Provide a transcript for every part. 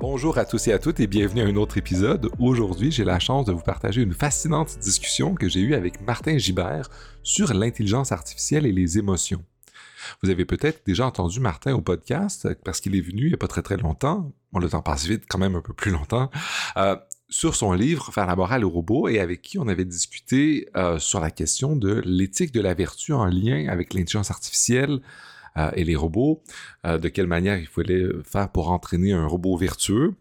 Bonjour à tous et à toutes et bienvenue à un autre épisode. Aujourd'hui, j'ai la chance de vous partager une fascinante discussion que j'ai eue avec Martin Gibert sur l'intelligence artificielle et les émotions. Vous avez peut-être déjà entendu Martin au podcast parce qu'il est venu il n'y a pas très très longtemps. Bon, le temps passe vite, quand même un peu plus longtemps. Euh, sur son livre Faire la morale au robot et avec qui on avait discuté euh, sur la question de l'éthique de la vertu en lien avec l'intelligence artificielle, euh, et les robots, euh, de quelle manière il fallait faire pour entraîner un robot vertueux.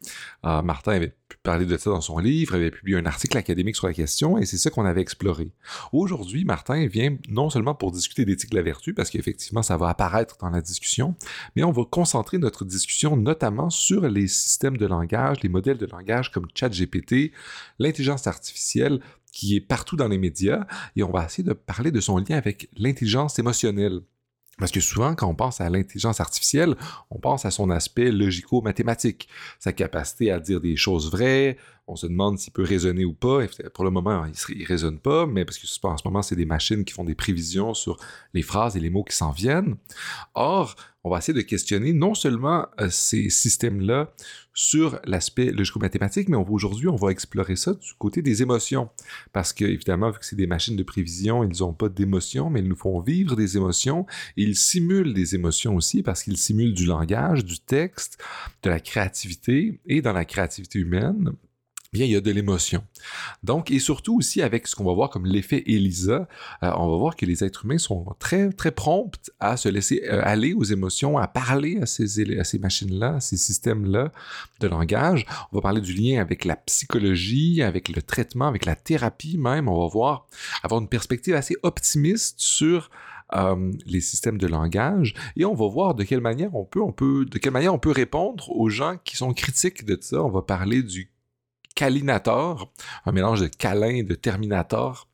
Euh, Martin avait pu parler de ça dans son livre, avait publié un article académique sur la question, et c'est ça qu'on avait exploré. Aujourd'hui, Martin vient non seulement pour discuter d'éthique de la vertu, parce qu'effectivement, ça va apparaître dans la discussion, mais on va concentrer notre discussion notamment sur les systèmes de langage, les modèles de langage comme ChatGPT, l'intelligence artificielle, qui est partout dans les médias, et on va essayer de parler de son lien avec l'intelligence émotionnelle. Parce que souvent, quand on pense à l'intelligence artificielle, on pense à son aspect logico-mathématique, sa capacité à dire des choses vraies, on se demande s'il peut raisonner ou pas. pour le moment, il ne raisonne pas, mais parce que en ce moment, c'est des machines qui font des prévisions sur les phrases et les mots qui s'en viennent. Or, on va essayer de questionner non seulement euh, ces systèmes-là sur l'aspect logico-mathématique, mais aujourd'hui, on va explorer ça du côté des émotions. Parce que, évidemment, vu que c'est des machines de prévision, ils n'ont pas d'émotions, mais ils nous font vivre des émotions. Et ils simulent des émotions aussi, parce qu'ils simulent du langage, du texte, de la créativité. Et dans la créativité humaine, bien, il y a de l'émotion. Donc, et surtout aussi avec ce qu'on va voir comme l'effet ELISA, euh, on va voir que les êtres humains sont très, très prompts à se laisser euh, aller aux émotions, à parler à ces, à ces machines-là, à ces systèmes-là de langage. On va parler du lien avec la psychologie, avec le traitement, avec la thérapie même. On va voir, avoir une perspective assez optimiste sur euh, les systèmes de langage et on va voir de quelle manière on peut, on peut, de quelle manière on peut répondre aux gens qui sont critiques de ça. On va parler du Calinator, un mélange de câlin et de Terminator.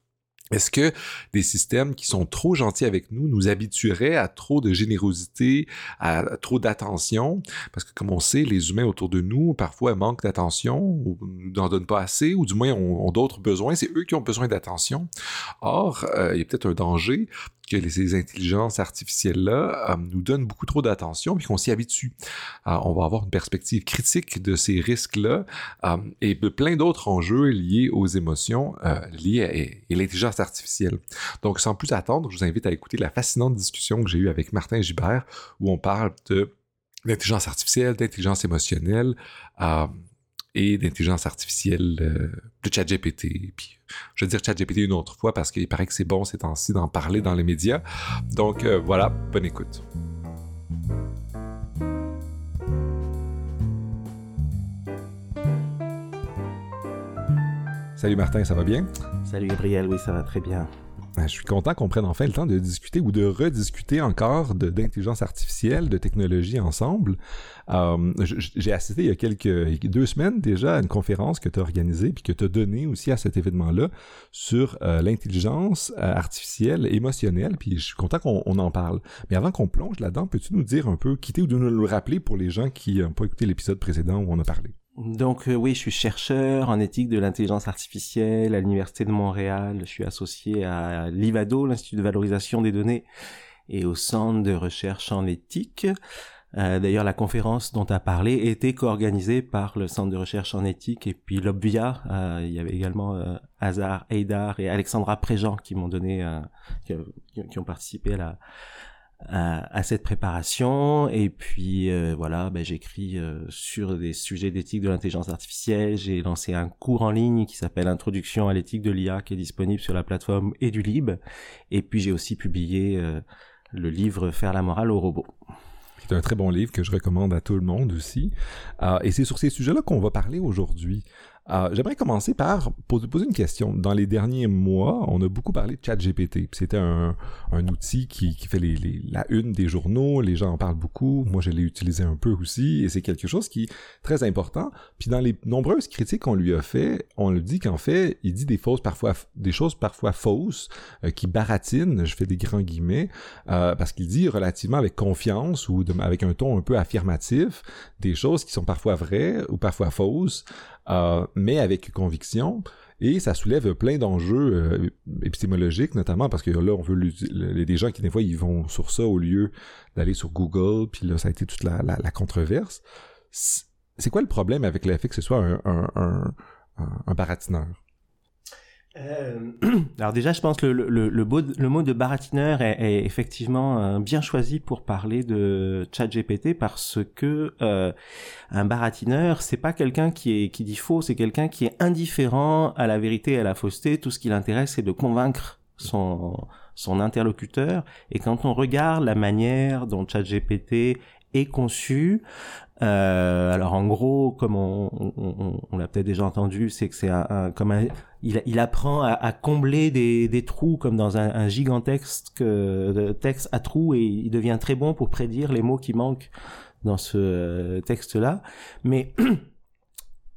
Est-ce que des systèmes qui sont trop gentils avec nous nous habitueraient à trop de générosité, à trop d'attention? Parce que comme on sait, les humains autour de nous, parfois, manquent d'attention ou n'en donnent pas assez, ou du moins ont, d'autres besoins. C'est eux qui ont besoin d'attention. Or, euh, il y a peut-être un danger que ces intelligences artificielles-là euh, nous donnent beaucoup trop d'attention et qu'on s'y habitue. Euh, on va avoir une perspective critique de ces risques-là euh, et de plein d'autres enjeux liés aux émotions, liés à, l'intelligence artificielle. Donc, sans plus attendre, je vous invite à écouter la fascinante discussion que j'ai eue avec Martin Gibert où on parle de d'intelligence artificielle, d'intelligence émotionnelle et d'intelligence artificielle euh, de ChatGPT. Puis, je vais dire ChatGPT une autre fois parce qu'il paraît que c'est bon ces temps-ci d'en parler dans les médias. Donc euh, voilà, bonne écoute. Salut Martin, ça va bien? Salut Gabriel, oui, ça va très bien. Ben, je suis content qu'on prenne enfin le temps de discuter ou de rediscuter encore d'intelligence artificielle, de technologie ensemble. Euh, j'ai assisté il y a quelques deux semaines déjà à une conférence que tu as organisée puis que tu as donnée aussi à cet événement-là sur euh, l'intelligence euh, artificielle émotionnelle. Puis je suis content qu'on en parle. Mais avant qu'on plonge là-dedans, peux-tu nous dire un peu, quitter ou nous le rappeler pour les gens qui n'ont pas écouté l'épisode précédent où on a parlé? Donc oui, je suis chercheur en éthique de l'intelligence artificielle à l'Université de Montréal. Je suis associé à l'IVADO, l'Institut de valorisation des données, et au Centre de recherche en éthique. Euh, D'ailleurs, la conférence dont tu as parlé était co-organisée par le Centre de recherche en éthique et puis l'Obvia. Euh, il y avait également euh, Hazar Eidar et Alexandra Préjean qui m'ont donné, euh, qui, qui, ont participé à la, à, cette préparation. Et puis euh, voilà, ben, j'écris sur des sujets d'éthique de l'intelligence artificielle. J'ai lancé un cours en ligne qui s'appelle Introduction à l'éthique de l'IA, qui est disponible sur la plateforme EduLib. Et puis j'ai aussi publié le livre Faire la morale au C'est un très bon livre que je recommande à tout le monde aussi. et c'est sur ces sujets-là qu'on va parler aujourd'hui. Euh, j'aimerais commencer par poser, une question. Dans les derniers mois, on a beaucoup parlé de ChatGPT. C'était un, outil qui, fait la une des journaux. Les gens en parlent beaucoup. Moi, je l'ai utilisé un peu aussi. Et c'est quelque chose qui est très important. Puis dans les nombreuses critiques qu'on lui a fait, on lui dit qu'en fait, il dit des choses parfois fausses, euh, qui baratinent. Je fais des grands guillemets euh, parce qu'il dit relativement avec confiance ou avec un ton un peu affirmatif des choses qui sont parfois vraies ou parfois fausses. Euh, mais avec conviction. Et ça soulève plein d'enjeux euh, épistémologiques, notamment parce que là, on veut a des gens qui des fois ils vont sur ça au lieu d'aller sur Google, puis là, ça a été toute la, la, controverse. c'est quoi le problème avec le fait que ce soit un, un, un, un baratineur? Euh, alors déjà, je pense que le, le, le, le mot de baratineur est, effectivement euh, bien choisi pour parler de ChatGPT parce que euh, un baratineur, c'est pas quelqu'un qui qui dit faux, c'est quelqu'un qui est indifférent à la vérité et à la fausseté. Tout ce qui l'intéresse, c'est de convaincre son son interlocuteur. Et quand on regarde la manière dont ChatGPT est conçu, euh, alors en gros, comme on, on, on l'a peut-être déjà entendu, c'est que c'est un, comme un, il, il apprend à, à combler des, des, trous comme dans un, un gigantesque euh, texte à trous et il devient très bon pour prédire les mots qui manquent dans ce euh, texte-là. Mais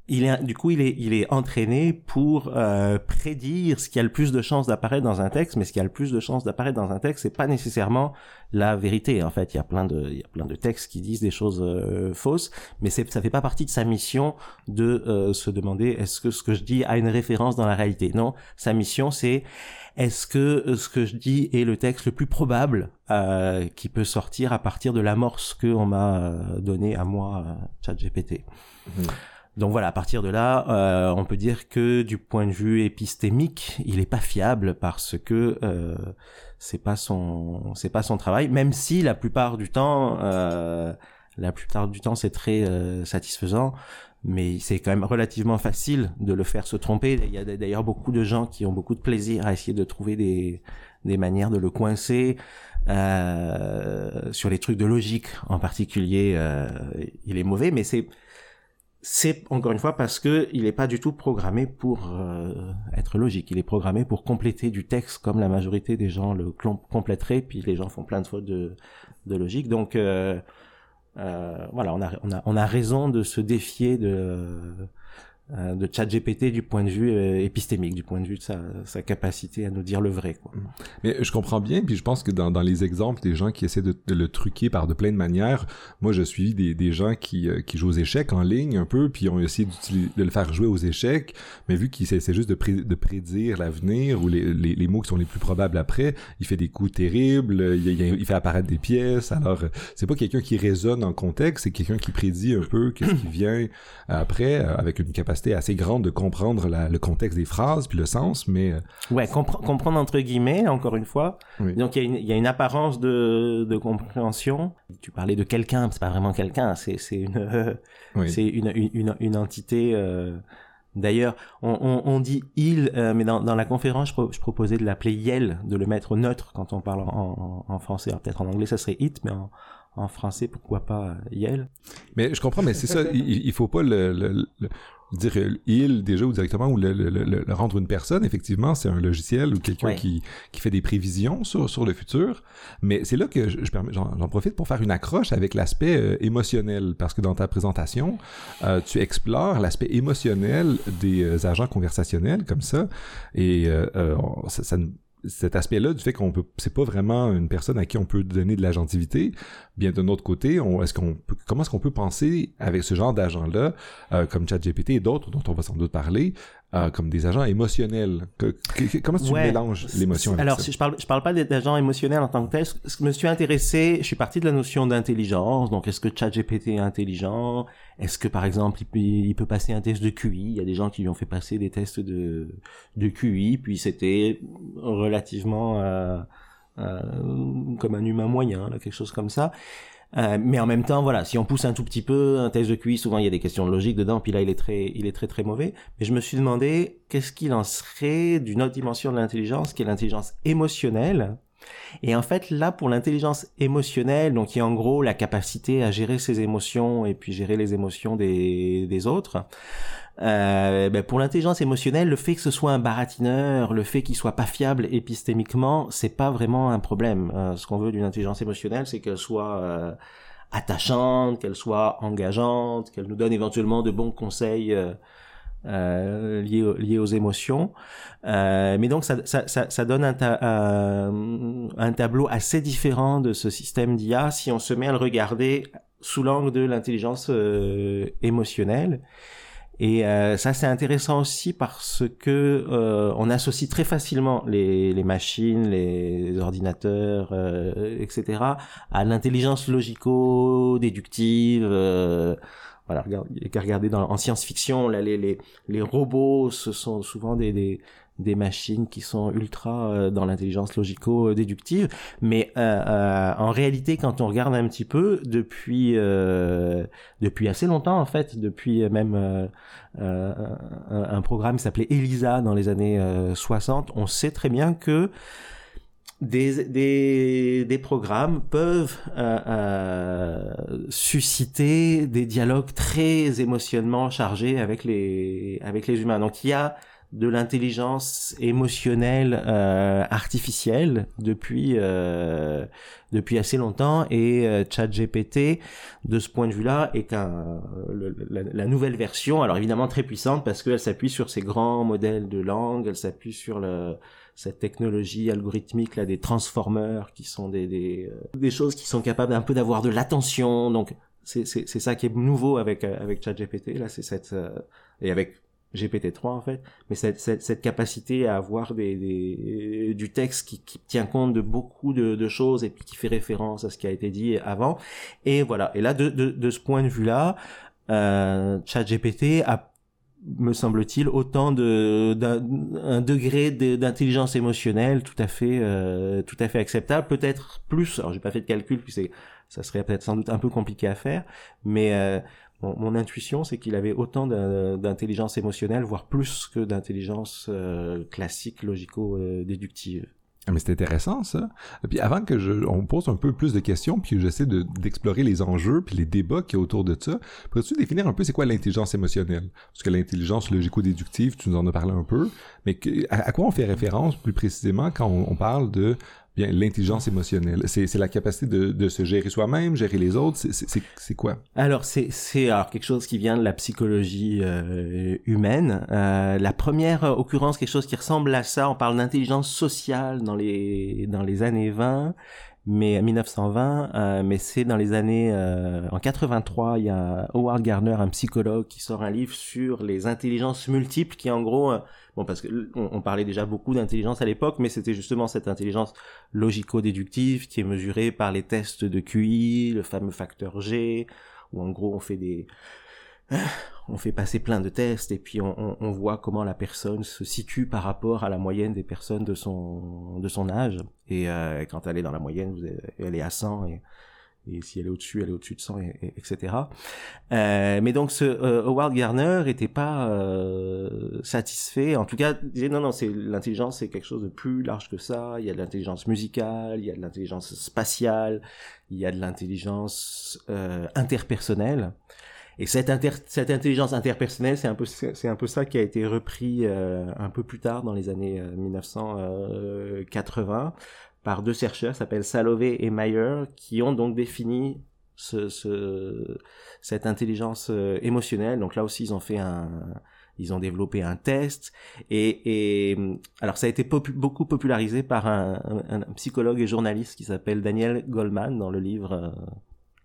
il est du coup il est il est entraîné pour euh, prédire ce qui a le plus de chances d'apparaître dans un texte mais ce qui a le plus de chances d'apparaître dans un texte c'est pas nécessairement la vérité. En fait il y a plein de il y a plein de textes qui disent des choses euh, fausses mais c'est ça fait pas partie de sa mission de euh, se demander est-ce que ce que je dis a une référence dans la réalité? Non sa mission c'est est-ce que euh, ce que je dis est le texte le plus probable euh, qui peut sortir à partir de l'amorce que on m'a donné à moi ChatGPT? Mmh. Donc voilà, à partir de là, euh, on peut dire que du point de vue épistémique, il est pas fiable parce que euh, c'est pas son c'est pas son travail, même si la plupart du temps, euh, la plupart du temps c'est très euh, satisfaisant, mais c'est quand même relativement facile de le faire se tromper. Il y a d'ailleurs beaucoup de gens qui ont beaucoup de plaisir à essayer de trouver des des manières de le coincer. Sur les trucs de logique en particulier, il est mauvais, mais c'est c'est encore une fois parce que il n'est pas du tout programmé pour euh, être logique. Il est programmé pour compléter du texte comme la majorité des gens le compléteraient. Puis les gens font plein de fautes de, logique. Donc euh, euh, voilà, on a, on a on a raison de se défier de de ChatGPT du point de vue euh, épistémique, du point de vue de sa, sa, capacité à nous dire le vrai. Quoi. Mais je comprends bien, puis je pense que dans, dans les exemples des gens qui essaient de, de, le truquer par de plein de manières, moi je suis des, des gens qui, euh, qui jouent aux échecs en ligne un peu, puis ont essayé de le faire jouer aux échecs, mais vu qu'il essaie juste de, pré, de prédire l'avenir ou les, les, les, mots qui sont les plus probables après, il fait des coups terribles, il, il, fait apparaître des pièces, alors c'est pas quelqu'un qui résonne en contexte, c'est quelqu'un qui prédit un peu qu'est-ce qui vient après, avec une capacité assez grande de comprendre la, le contexte des phrases puis le sens, mais euh, ouais, compre comprendre entre guillemets, encore une fois. Oui. Donc il y, y, a une apparence de, de compréhension. Tu parlais de quelqu'un, c'est pas vraiment quelqu'un, c'est une euh, oui. une, une, une entité. Euh... D'ailleurs, on, on, on, dit il, euh, mais dans, dans, la conférence, je, pro je proposais de l'appeler yel, de le mettre neutre quand on parle en, en, en français. Peut-être en anglais, ça serait it, mais en, en français, pourquoi pas Yel? Mais je comprends, mais c'est ça, il, il faut pas le, le, le, dire il déjà ou directement ou le, le, le, rendre une personne effectivement c'est un logiciel ou quelqu'un ouais. qui, qui fait des prévisions sur, sur le futur. Mais c'est là que je, je j'en profite pour faire une accroche avec l'aspect euh, émotionnel. Parce que dans ta présentation euh, tu explores l'aspect émotionnel des euh, agents conversationnels comme ça. Et euh, euh, ça, ça cet aspect-là du fait qu'on peut, c'est pas vraiment une personne à qui on peut donner de l'agentivité. Bien d'un autre côté, on, est-ce qu'on peut, comment est-ce qu'on peut penser avec ce genre d'agents-là, euh, comme ChatGPT et d'autres dont on va sans doute parler, euh, comme des agents émotionnels. Que, que, comment tu ouais. mélanges l'émotion avec Alors, ça? je parle, je parle pas d'agents émotionnels en tant que tel. Je me suis intéressé, je suis parti de la notion d'intelligence. Donc, est-ce que ChatGPT est intelligent? Est-ce que, par exemple, il peut, il peut, passer un test de QI? Il y a des gens qui lui ont fait passer des tests de, de QI, puis c'était relativement euh, euh, comme un humain moyen, là, quelque chose comme ça. Euh, mais en même temps, voilà, si on pousse un tout petit peu un test de QI, souvent il y a des questions de logique dedans, puis là il est très, il est très très mauvais. Mais je me suis demandé qu'est-ce qu'il en serait d'une autre dimension de l'intelligence, qui est l'intelligence émotionnelle? Et en fait, là, pour l'intelligence émotionnelle, donc qui est en gros la capacité à gérer ses émotions et puis gérer les émotions des, des autres, euh, ben pour l'intelligence émotionnelle, le fait que ce soit un baratineur, le fait qu'il soit pas fiable épistémiquement, c'est pas vraiment un problème. Euh, ce qu'on veut d'une intelligence émotionnelle, c'est qu'elle soit euh, attachante, qu'elle soit engageante, qu'elle nous donne éventuellement de bons conseils euh, euh liés, liés, aux émotions. Euh, mais donc ça, ça, ça, ça donne un, ta un, tableau assez différent de ce système d'IA si on se met à le regarder sous l'angle de l'intelligence émotionnelle. Et euh, ça c'est intéressant aussi parce que euh, on associe très facilement les, les machines, les ordinateurs, euh, etc. à l'intelligence logico-déductive. Euh, voilà, regardez dans en science-fiction, les, les, les robots, ce sont souvent des, des, des machines qui sont ultra euh, dans l'intelligence logico-déductive. Mais euh, euh, en réalité, quand on regarde un petit peu, depuis depuis assez longtemps en fait, depuis même un, un, programme qui s'appelait ELISA dans les années 60, on sait très bien que des, des, des programmes peuvent susciter des dialogues très émotionnellement chargés avec les avec les humains. Donc il y a de l'intelligence émotionnelle euh, artificielle depuis euh, depuis assez longtemps. Et euh, ChatGPT de ce point de vue-là est qu'un la, la, nouvelle version. Alors évidemment très puissante parce qu'elle s'appuie sur ces grands modèles de langue. Elle s'appuie sur le cette technologie algorithmique là des transformers qui sont des des, euh, des choses qui sont capables un peu d'avoir de l'attention. Donc c'est c'est ça qui est nouveau avec avec ChatGPT. Là c'est cette et avec GPT-3 en fait, mais cette, cette, cette, capacité à avoir des, des du texte qui, qui, tient compte de beaucoup de, de, choses et puis qui fait référence à ce qui a été dit avant. Et voilà. Et là, de, de, de ce point de vue-là, euh, ChatGPT a me semble-t-il, autant de d'un degré d'intelligence émotionnelle tout à fait euh, tout à fait acceptable, peut-être plus. Alors j'ai pas fait de calcul, puis c'est ça serait peut-être sans doute un peu compliqué à faire, mais euh, mon, intuition, c'est qu'il avait autant d'intelligence émotionnelle, voire plus que d'intelligence euh, classique, logico-déductive. Ah, mais c'est intéressant ça. Puis avant que je, on pose un peu plus de questions, puis j'essaie d'explorer les enjeux puis les débats qu'il y a autour de ça, pourrais-tu définir un peu c'est quoi l'intelligence émotionnelle? Parce que l'intelligence logico-déductive, tu nous en as parlé un peu, mais à, quoi on fait référence plus précisément quand on parle de Bien, l'intelligence émotionnelle, c'est la capacité de, de, se gérer soi-même, gérer les autres. C'est quoi? Alors, c'est quelque chose qui vient de la psychologie euh, humaine. Euh, la première occurrence, quelque chose qui ressemble à ça, on parle d'intelligence sociale dans les dans les années 20 mais 1920, euh, mais c'est dans les années euh, en 83, il y a Howard Gardner, un psychologue, qui sort un livre sur les intelligences multiples, qui en gros, euh, bon parce que on, parlait déjà beaucoup d'intelligence à l'époque, mais c'était justement cette intelligence logico-déductive qui est mesurée par les tests de QI, le fameux facteur G, où en gros on fait des on fait passer plein de tests et puis on, on, voit comment la personne se situe par rapport à la moyenne des personnes de son de son âge. Et euh, quand elle est dans la moyenne elle est à 100 et, et si elle est au-dessus elle est au-dessus de 100 et, etc euh, mais donc ce euh, Howard Gardner était pas euh, satisfait. En tout cas disait non non c'est l'intelligence c'est quelque chose de plus large que ça. Il y a de l'intelligence musicale il y a de l'intelligence spatiale il y a de l'intelligence euh, interpersonnelle et cette, cette intelligence interpersonnelle, c'est un peu c'est un peu ça qui a été repris euh, un peu plus tard dans les années 1980 euh, par deux chercheurs, s'appellent Salovey et Mayer, qui ont donc défini ce, ce, cette intelligence euh, émotionnelle. Donc là aussi, ils ont fait un, ils ont développé un test et, et alors ça a été beaucoup popularisé par un, un, psychologue et journaliste qui s'appelle Daniel Goldman dans le livre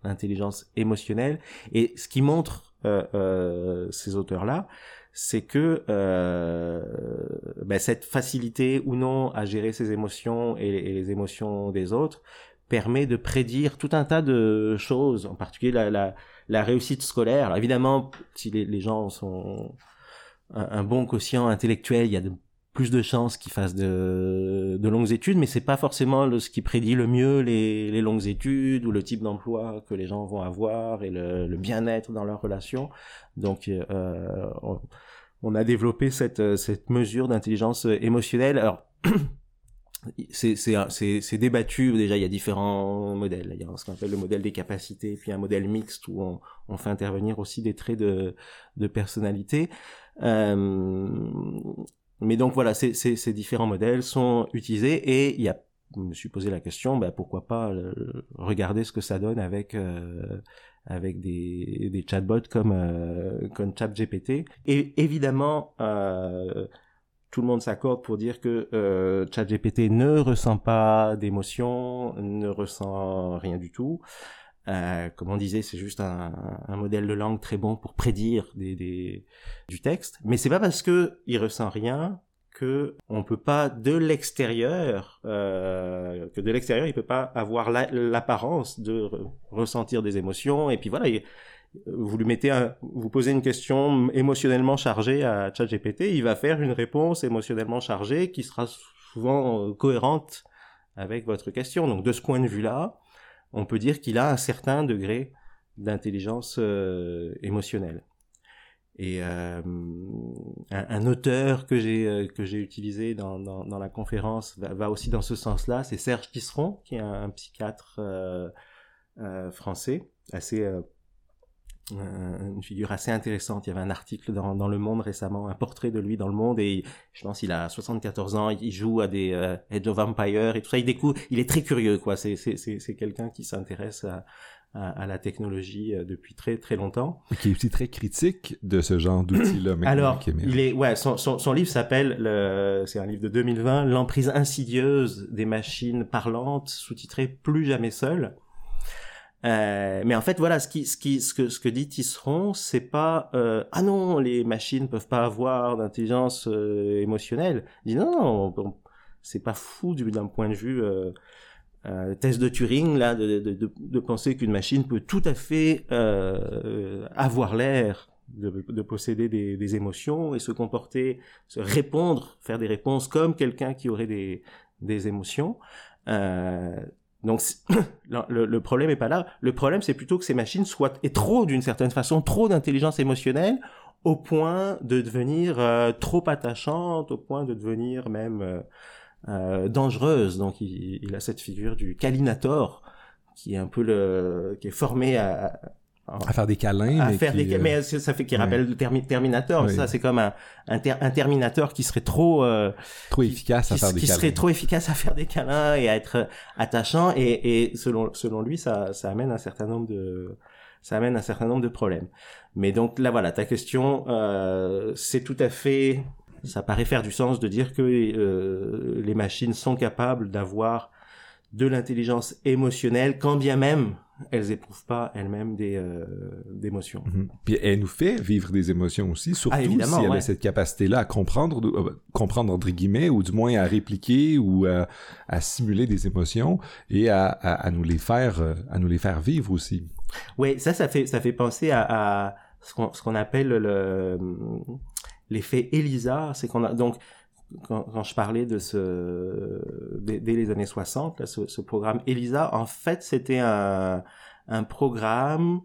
intelligence émotionnelle. Et ce qui montre euh, euh, ces auteurs-là, c'est que euh, ben, cette facilité ou non à gérer ses émotions et, les émotions des autres permet de prédire tout un tas de choses, en particulier la, la, la réussite scolaire. Alors évidemment, si les, les gens sont un, un, bon quotient intellectuel, il y a de plus de chances qu'ils fassent de, de, longues études, mais c'est pas forcément le, ce qui prédit le mieux les, les longues études ou le type d'emploi que les gens vont avoir et le, le bien-être dans leurs relations. Donc, euh, on, on, a développé cette, cette mesure d'intelligence émotionnelle. Alors, c'est débattu déjà il y a différents modèles il y a ce qu'on appelle le modèle des capacités puis un modèle mixte où on, on fait intervenir aussi des traits de, de personnalité euh, mais donc voilà, ces, différents modèles sont utilisés et il y a, je me suis posé la question, bah, pourquoi pas euh, regarder ce que ça donne avec euh, avec des, des chatbots comme euh, comme ChatGPT. Et évidemment, euh, tout le monde s'accorde pour dire que euh, ChatGPT ne ressent pas d'émotion, ne ressent rien du tout. Euh, comme on disait, c'est juste un, un, modèle de langue très bon pour prédire des, des du texte. Mais c'est pas parce que il ressent rien que on peut pas de l'extérieur euh, que de l'extérieur il peut pas avoir l'apparence de ressentir des émotions et puis voilà il, vous lui mettez un, vous posez une question émotionnellement chargée à ChatGPT, il va faire une réponse émotionnellement chargée qui sera souvent euh, cohérente avec votre question. Donc de ce point de vue-là, on peut dire qu'il a un certain degré d'intelligence euh, émotionnelle. Et euh, un, auteur que j'ai euh, que j'ai utilisé dans, dans, la conférence va, aussi dans ce sens-là, c'est Serge Tisseron, qui est un, psychiatre français, assez une figure assez intéressante. Il y avait un article dans, dans, Le Monde récemment, un portrait de lui dans Le Monde, et je pense qu'il a 74 ans, il joue à des euh, Edge of Empire et tout ça. Il découvre, il est très curieux, quoi. C'est c'est c'est quelqu'un qui s'intéresse à, à, la technologie euh, depuis très très longtemps. Et qui est aussi très critique de ce genre d'outils-là. Alors, il est, ouais, son, son, son livre s'appelle, c'est un livre de 2020, L'emprise insidieuse des machines parlantes, sous-titré Plus jamais seul. Euh, mais en fait, voilà, ce qui, ce qui, ce que, ce que dit Tisseron, c'est pas euh, ah non, les machines peuvent pas avoir d'intelligence euh, émotionnelle. Il dit non, non, c'est pas fou d'un point de vue euh, euh, test de Turing là, de, de, de, de penser qu'une machine peut tout à fait avoir l'air de, de, posséder des, des, émotions et se comporter, se répondre, faire des réponses comme quelqu'un qui aurait des, des émotions. Euh, donc le, le, problème est pas là. Le problème c'est plutôt que ces machines soient et trop d'une certaine façon trop d'intelligence émotionnelle au point de devenir euh, trop attachantes, au point de devenir même euh, euh dangereuse. Donc il, il, a cette figure du calinator qui est un peu le qui est formé à, à faire des câlins à mais faire des mais euh, ça fait qu'il rappelle le Terminator. Ça c'est comme un, un, Terminator qui serait trop euh, trop efficace à faire des qui câlins. serait trop efficace à faire des câlins et à être attachant. Et, et selon selon lui ça ça amène un certain nombre de ça amène un certain nombre de problèmes. Mais donc là voilà ta question euh, c'est tout à fait ça paraît faire du sens de dire que euh, les machines sont capables d'avoir de l'intelligence émotionnelle quand bien même elles éprouvent pas elles-mêmes des euh, d'émotions. Mhm. Puis elle nous fait vivre des émotions aussi, surtout ah, si elle a cette capacité-là à comprendre, euh, comprendre entre guillemets, ou du moins à répliquer ou à, à simuler des émotions et à, à, à, nous les faire, euh, à nous les faire vivre aussi. Oui, ça, ça fait ça fait penser à, à ce qu'on qu'on appelle le l'effet Elisa, c'est qu'on a donc quand, quand, je parlais de ce dès, les années 60, là, ce, ce, programme ELISA, en fait, c'était un, un programme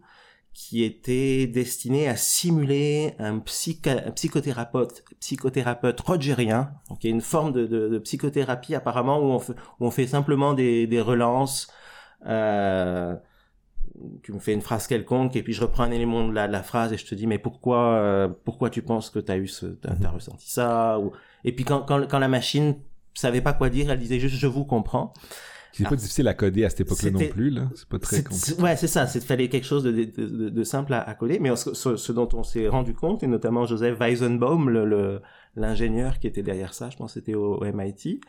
qui était destiné à simuler un, psychothérapeute, psychothérapeute rogerien, y a une forme de, de, de psychothérapie apparemment où on fait, où on fait simplement des, des relances. Euh, tu me fais une phrase quelconque et puis je reprends un élément de la, la phrase et je te dis mais pourquoi euh, pourquoi tu penses que tu as eu ce t'as, as ressenti ça ou et puis quand, quand quand la machine savait pas quoi dire elle disait juste je vous comprends. C'est pas difficile à coder à cette époque-là non plus là. C'est pas très compliqué. ouais c'est ça. C'est fallait quelque chose de, de, de, simple à, à, coder. Mais ce, ce, dont on s'est rendu compte et notamment Joseph Weizenbaum le, l'ingénieur qui était derrière ça je pense c'était au, au MIT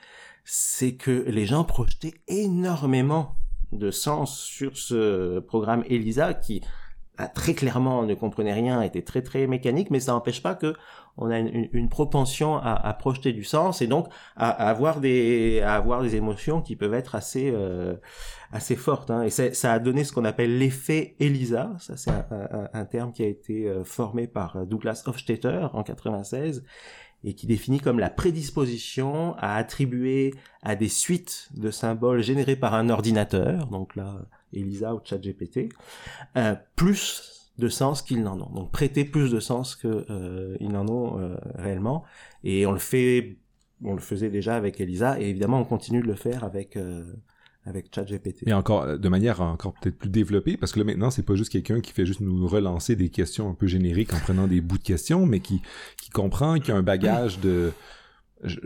c'est que les gens projetaient énormément de sens sur ce programme ELISA qui très clairement ne comprenait rien, était très très mécanique, mais ça n'empêche pas que on a une, propension à, à, projeter du sens et donc à, avoir des à avoir des émotions qui peuvent être assez euh, assez fortes. Hein. Et ça a donné ce qu'on appelle l'effet ELISA. Ça c'est un, un, terme qui a été euh, formé par Douglas Hofstetter en 96 et qui définit comme la prédisposition à attribuer à des suites de symboles générés par un ordinateur, donc là, Elisa ou ChatGPT, euh, plus de sens qu'ils n'en ont. Donc prêter plus de sens qu'ils euh, n'en ont euh, réellement. Et on le fait, on le faisait déjà avec Elisa, et évidemment on continue de le faire avec euh, avec ChatGPT. Mais encore de manière encore peut-être plus développée, parce que là maintenant c'est pas juste quelqu'un qui fait juste nous relancer des questions un peu génériques en prenant des bouts de questions, mais qui qui comprend, qui a un bagage de je,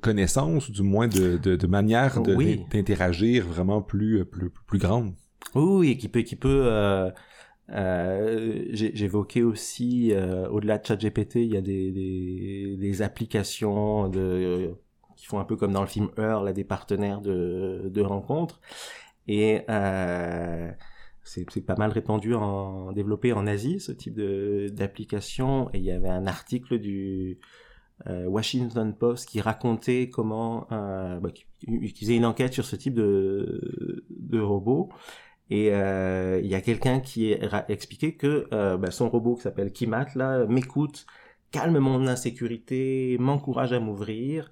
connaissance ou du moins de, de, de manière d'interagir vraiment plus, plus plus grande. Oui, et qui peut qui peut euh, euh, J'évoquais aussi, euh, au-delà de ChatGPT, il y a des, des, des applications de qui font un peu comme dans le film Heure, là, des partenaires de, de rencontres. Et c'est pas mal répandu en développé en Asie ce type de d'application. Et il y avait un article du Washington Post qui racontait comment euh, bah, qui, faisait une enquête sur ce type de de robots Et euh, il y a quelqu'un qui a expliqué que euh, bah, son robot qui s'appelle Kimat là m'écoute, calme mon insécurité, m'encourage à m'ouvrir.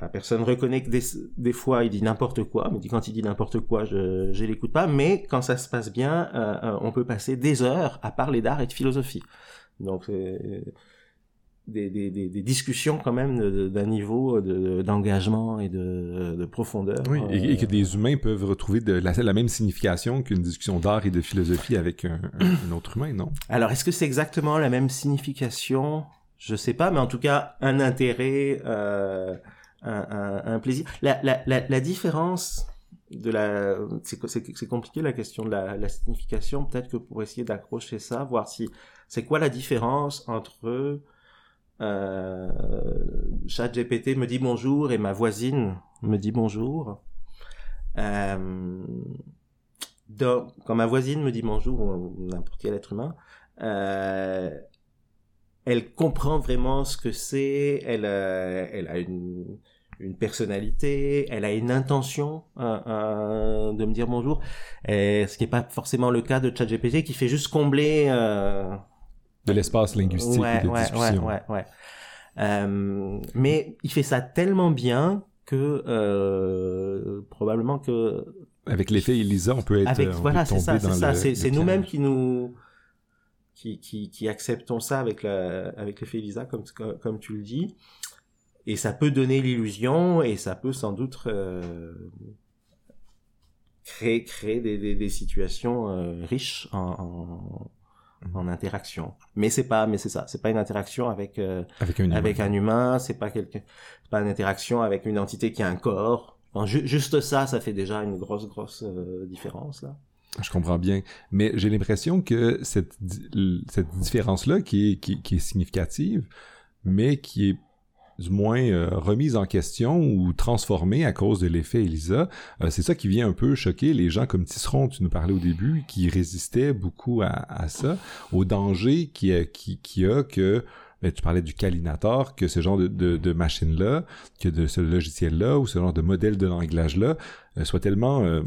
La personne reconnaît que des, des fois il dit n'importe quoi, mais quand il dit n'importe quoi, je je l'écoute pas. Mais quand ça se passe bien, euh, on peut passer des heures à parler d'art et de philosophie. Donc des, des, des, discussions quand même d'un niveau d'engagement et de, de, profondeur. Oui, et, que des humains peuvent retrouver de la, la même signification qu'une discussion d'art et de philosophie avec un, un, autre humain, non? Alors, est-ce que c'est exactement la même signification? Je sais pas, mais en tout cas, un intérêt, euh, un, un, un, plaisir. La, la, la, la différence de la c'est compliqué la question de la, la signification peut-être que pour essayer d'accrocher ça voir si c'est quoi la différence entre euh, GPT me dit bonjour et ma voisine me dit bonjour. Euh, quand ma voisine me dit bonjour, ou n'importe quel être humain, euh, elle comprend vraiment ce que c'est, elle, euh, a une, personnalité, elle a une intention de me dire bonjour, et ce qui n'est pas forcément le cas de ChatGPT qui fait juste combler de l'espace linguistique ouais, de ouais, discussion. Ouais, ouais, ouais. Euh, mais il fait ça tellement bien que euh, probablement que avec l'effet Elisa, on peut être avec, on voilà, c'est ça, c'est dans ça, c'est nous-mêmes qui nous qui, qui, qui acceptons ça avec la avec l'effet Elisa comme comme tu le dis et ça peut donner l'illusion et ça peut sans doute euh, créer créer des, des, des situations euh, riches en, en en interaction mais c'est pas mais c'est ça c'est pas une interaction avec euh, avec un humain. avec un humain, c'est pas quelqu'un, c'est pas une interaction avec une entité qui a un corps. Enfin, ju- juste ça, ça fait déjà une grosse grosse euh, différence là. Je comprends bien. Mais j'ai l'impression que cette, cette différence-là, qui est, qui, qui est significative, mais qui est du moins euh, remise en question ou transformée à cause de l'effet Elisa, euh, c'est ça qui vient un peu choquer les gens comme Tisseron, tu nous parlais au début, qui résistaient beaucoup à, à ça, au danger qui a, qui, qui a que ben, tu parlais du calinator, que ce genre de, de, de machine-là, que de ce logiciel-là ou ce genre de modèle de langage-là euh, soit tellement euh,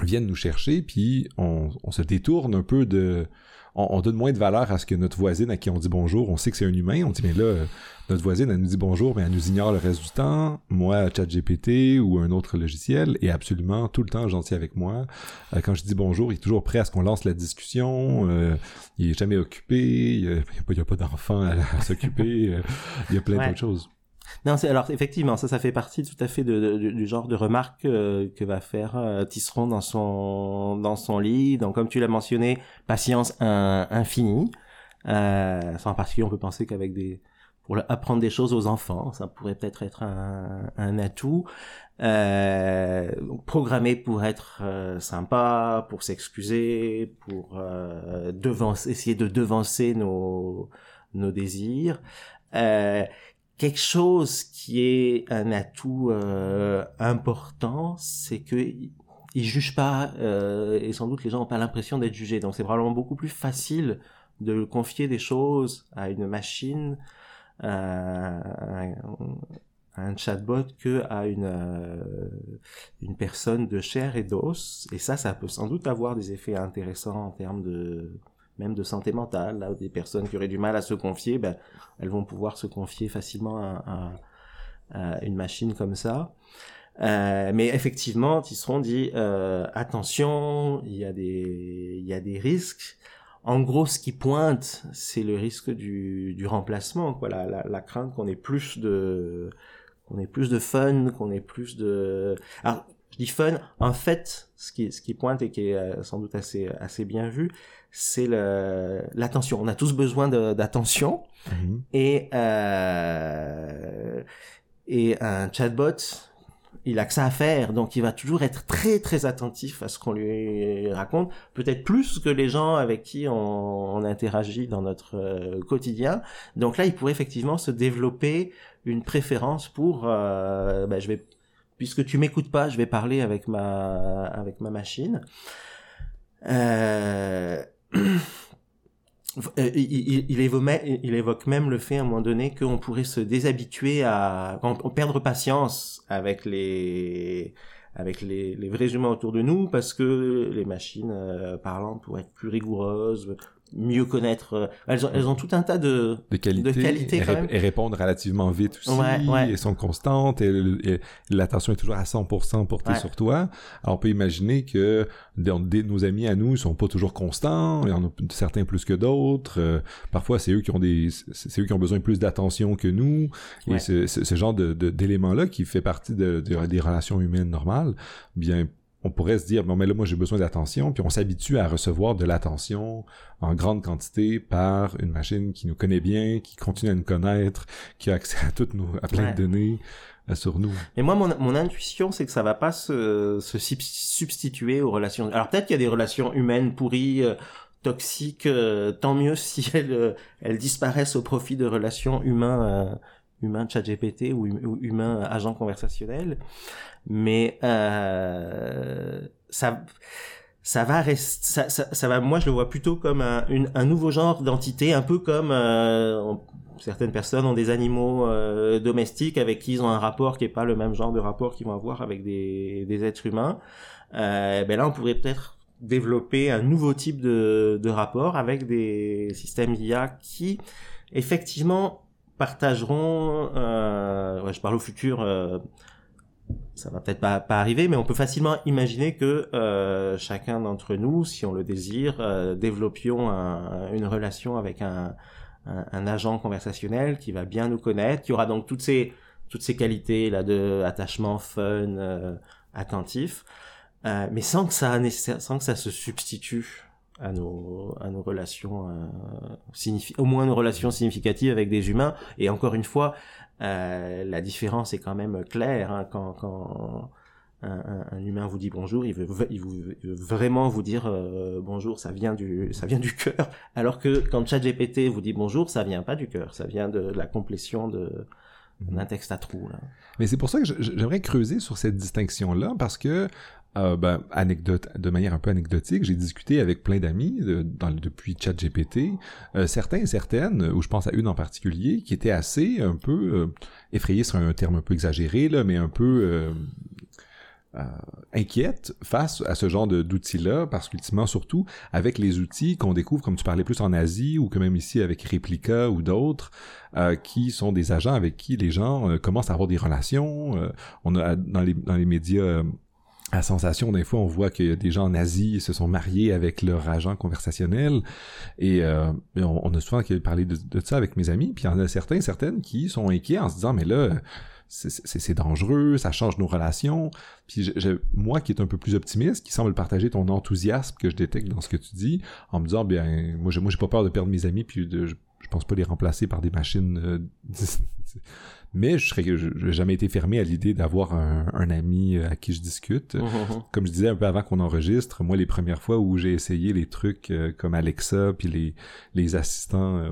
viennent nous chercher, puis on, on se détourne un peu de... On, on donne moins de valeur à ce que notre voisine à qui on dit bonjour, on sait que c'est un humain, on dit mais là, notre voisine, elle nous dit bonjour, mais elle nous ignore le reste du temps. Moi, ChatGPT ou un autre logiciel est absolument tout le temps gentil avec moi. Euh, quand je dis bonjour, il est toujours prêt à ce qu'on lance la discussion. euh, il est jamais occupé. Il n'y a, a pas, pas d'enfant à, à s'occuper. euh, il y a plein Ouais. d'autres choses. Non, alors effectivement ça, ça fait partie tout à fait de, de- du genre de remarque euh, que va faire euh, Tisseron dans son dans son livre. Donc comme tu l'as mentionné, patience in- infinie. Euh, en particulier, on peut penser qu'avec des pour apprendre des choses aux enfants, ça pourrait peut-être être un, un atout. Euh, programmé pour être euh, sympa, pour s'excuser, pour euh, devancer, essayer de devancer nos nos désirs. Euh, quelque chose qui est un atout euh, important, c'est que il il juge pas euh, et sans doute les gens n'ont pas l'impression d'être jugés. Donc c'est probablement beaucoup plus facile de confier des choses à une machine, euh, à un, à un chatbot que à euh, une personne de chair et d'os. Et ça, ça peut sans doute avoir des effets intéressants en termes de même de santé mentale. Là, des personnes qui auraient du mal à se confier, ben, elles vont pouvoir se confier facilement à, une machine comme ça. Euh, mais effectivement, Tisseron dit euh, attention, il y a des il y a des risques. En gros, ce qui pointe, c'est le risque du, du remplacement, quoi, la, la, la crainte qu'on ait plus de qu'on ait plus de fun, qu'on ait plus de. Alors, je dis fun. En fait, ce qui ce qui pointe et qui est euh, sans doute assez assez bien vu, c'est le l'attention. On a tous besoin d'attention. Mhm. et euh, et un chatbot il a que ça à faire. Donc il va toujours être très très attentif à ce qu'on lui raconte. Peut-être plus que les gens avec qui on, on interagit dans notre euh, quotidien. Donc là il pourrait effectivement se développer une préférence pour euh, ben, je vais puisque tu m'écoutes pas je vais parler avec ma avec ma machine. Euh, il, il, évoque, même- le fait à un moment donné qu'on pourrait se déshabituer à, perdre patience avec les avec les, les vrais humains autour de nous parce que les machines parlantes pourraient être plus rigoureuses, mieux connaître. Euh, elles ont, elles ont tout un tas de, de qualités. et, répondent relativement vite aussi. Ouais, Et sont constantes. Et, l'attention est toujours à 100% portée sur toi. Alors, on peut imaginer que nos amis à nous sont pas toujours constants. Il y en a certains plus que d'autres. Euh, parfois, c'est eux qui ont des, c'est eux qui ont besoin plus d'attention que nous. Et ce, ce, genre de, d'éléments-là qui fait partie de, des relations humaines normales, bien on pourrait se dire, bon, mais là, moi, j'ai besoin d'attention, puis on s'habitue à recevoir de l'attention en grande quantité par une machine qui nous connaît bien, qui continue à nous connaître, qui a accès à toutes nos, à plein de données euh, sur nous. Et moi, mon, mon intuition, c'est que ça va pas se, se substituer aux relations. Alors peut-être qu'il y a des relations humaines pourries, euh, toxiques, euh, tant mieux si elles, elles disparaissent au profit de relations humains humain chat GPT ou, ou humain agent conversationnel. Mais euh, ça ça va rester ça, ça, va moi je le vois plutôt comme un, un nouveau genre d'entité un peu comme euh, certaines personnes ont des animaux euh, domestiques avec qui ils ont un rapport qui est pas le même genre de rapport qu'ils vont avoir avec des, des êtres humains. Euh, ben là on pourrait peut-être développer un nouveau type de, de rapport avec des systèmes IA qui effectivement partageront euh, ouais, je parle au futur euh, ça va peut-être pas, pas arriver, mais on peut facilement imaginer que euh, chacun d'entre nous, si on le désire, euh, développions une relation avec un, un, agent conversationnel qui va bien nous connaître, qui aura donc toutes ces toutes ces qualités là de attachement, fun, euh, attentif, euh, mais sans que ça sans que ça se substitue à nos relations euh, au moins nos relations significatives avec des humains. Et encore une fois euh, la différence est quand même claire hein, quand, un, un, humain vous dit bonjour, il veut, il veut, vraiment vous dire euh, bonjour, ça vient du, ça vient du cœur, alors que quand ChatGPT vous dit bonjour, ça vient pas du cœur, ça vient de, la complétion de d'un texte à trous. Mais c'est pour ça que j'aimerais creuser sur cette distinction-là, parce que euh, ben, anecdote, de manière un peu anecdotique, j'ai discuté avec plein d'amis de, depuis ChatGPT, euh, certains et certaines, où je pense à une en particulier, qui était assez un peu euh, effrayée, c'est un terme un peu exagéré là, mais un peu euh, euh, inquiète face à ce genre d'outils-là, parce qu'ultimement, surtout avec les outils qu'on découvre, comme tu parlais plus en Asie, ou que même ici avec Replica ou d'autres, qui sont des agents avec qui les gens commencent à avoir des relations. on a dans les, dans les médias à Sensation, des fois, on voit que des gens en Asie se sont mariés avec leur agent conversationnel. Et euh, on, a souvent parlé de, ça avec mes amis. Puis il y en a certains, certaines qui sont inquiets en se disant, mais là, c'est dangereux, ça change nos relations. Puis je, moi qui est un peu plus optimiste, qui semble partager ton enthousiasme que je détecte dans ce que tu dis, en me disant, bien, moi, j'ai pas peur de perdre mes amis, puis je, je pense pas les remplacer par des machines euh, mais je serais n'ai jamais été fermé à l'idée d'avoir un, un, ami euh, à qui je discute. Mmh, mmh, mmh. Comme je disais un peu avant qu'on enregistre, moi les premières fois où j'ai essayé les trucs euh, comme Alexa puis les les assistants euh,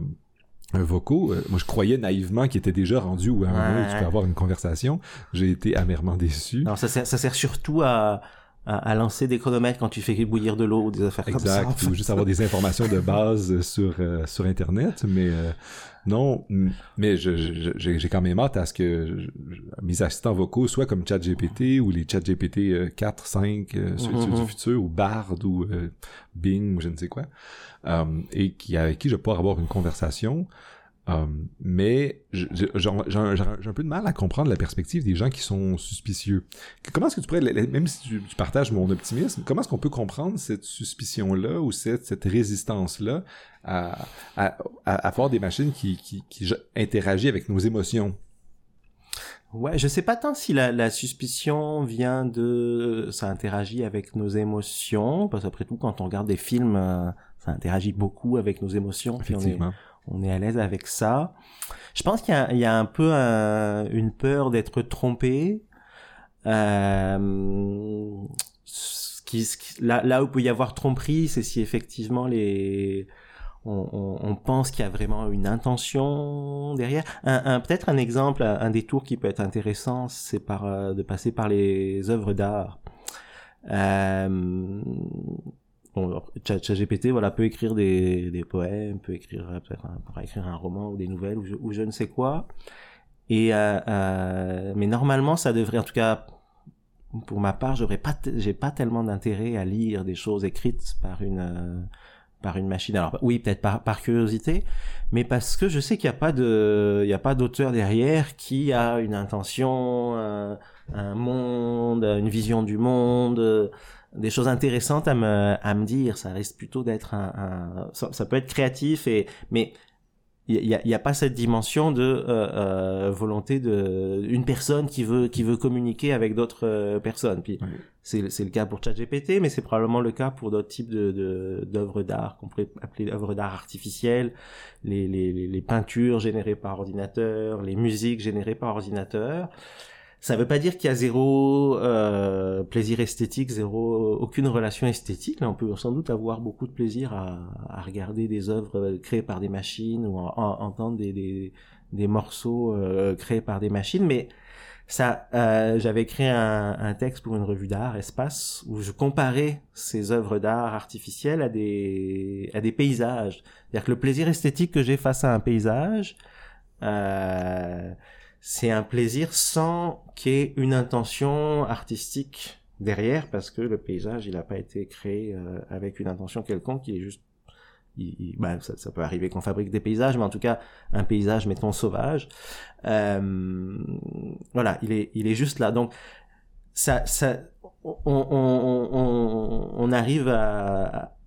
vocaux, moi je croyais naïvement qu'ils étaient déjà rendus où à un moment où tu peux avoir une conversation. J'ai été amèrement déçu. Alors ça sert, ça sert surtout à à, lancer des chronomètres quand tu fais bouillir de l'eau ou des affaires comme ça. Exact, ou juste avoir des informations de base sur sur internet, mais non, mais j'ai quand même hâte à ce que mes assistants vocaux soient comme ChatGPT ou les ChatGPT 4, 5, euh, ceux, du mm-hmm. futur, ou Bard ou euh, Bing ou je ne sais quoi, euh, et qui, avec qui je vais pouvoir avoir une conversation euh, mais j'ai un peu de mal à comprendre la perspective des gens qui sont suspicieux. Comment est-ce que tu pourrais, même si tu, partages mon optimisme, comment est-ce qu'on peut comprendre cette suspicion-là ou cette, cette résistance-là à, à, à, avoir des machines qui, qui, qui interagissent avec nos émotions? Ouais, je sais pas tant si la, la, suspicion vient de ça interagit avec nos émotions, parce qu'après tout, quand on regarde des films, euh, ça interagit beaucoup avec nos émotions. Effectivement on est à l'aise avec ça. Je pense qu'il y, a un peu une peur d'être trompé. Euh, là, là où peut y avoir tromperie, c'est si effectivement les on, pense qu'il y a vraiment une intention derrière. Peut-être un exemple, un, détour qui peut être intéressant, c'est par euh, de passer par les œuvres d'art. Euh, bon, ChatGPT voilà peut écrire des, poèmes, peut écrire peut-être un, écrire un roman ou des nouvelles ou je, ne sais quoi. Et euh, euh, mais normalement ça devrait en tout cas pour ma part, j'aurais pas, j'ai pas tellement d'intérêt à lire des choses écrites par une euh, par une machine. Alors oui, peut-être par, curiosité, mais parce que je sais qu'il n'y a pas de, il y a pas d'auteur derrière qui a une intention, un, monde, une vision du monde, des choses intéressantes à me à me dire. Ça risque plutôt d'être un, un ça, ça, peut être créatif et mais il n'y a, y a, pas cette dimension de euh, euh, volonté de une personne qui veut qui veut communiquer avec d'autres euh, personnes. Puis c'est c'est le cas pour ChatGPT, mais c'est probablement le cas pour d'autres types de d'œuvres d'art qu'on pourrait appeler œuvres d'art artificielles, les, les les peintures générées par ordinateur, les musiques générées par ordinateur. Ça veut pas dire qu'il y a zéro euh, plaisir esthétique, zéro aucune relation esthétique. On peut sans doute avoir beaucoup de plaisir à, à regarder des œuvres créées par des machines ou à, entendre des, des, des morceaux euh, créés par des machines. Mais ça, euh, j'avais écrit un, un, texte pour une revue d'art, Espace, où je comparais ces œuvres d'art artificielles à des à des paysages. C'est-à-dire que le plaisir esthétique que j'ai face à un paysage. Euh, c'est un plaisir sans qu'il y ait une intention artistique derrière, parce que le paysage, il n'a pas été créé euh, avec une intention quelconque, il est juste... Il, bah, ça, ça, peut arriver qu'on fabrique des paysages, mais en tout cas, un paysage, mettons, sauvage. Euh, voilà, il est, il est juste là. Donc, ça, ça, on, on, on, on arrive à,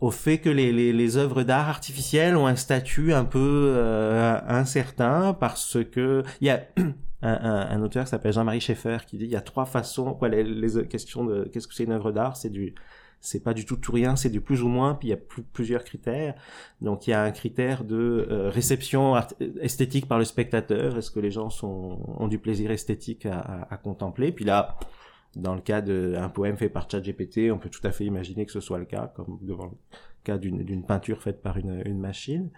au fait que les, les, les œuvres d'art artificielles ont un statut un peu euh, incertain parce que il y a un, un, un auteur qui s'appelle Jean-Marie Schaeffer qui dit il y a trois façons quoi les, les questions de qu'est-ce que c'est une œuvre d'art? C'est du c'est pas du tout tout rien c'est du plus ou moins puis il y a plus, plusieurs critères. Donc il y a un critère de euh, réception esthétique par le spectateur. Est-ce que les gens sont ont du plaisir esthétique à, à, à contempler? Puis là dans le cas d'un poème fait par ChatGPT, on peut tout à fait imaginer que ce soit le cas, comme devant le cas d'une peinture faite par une, machine.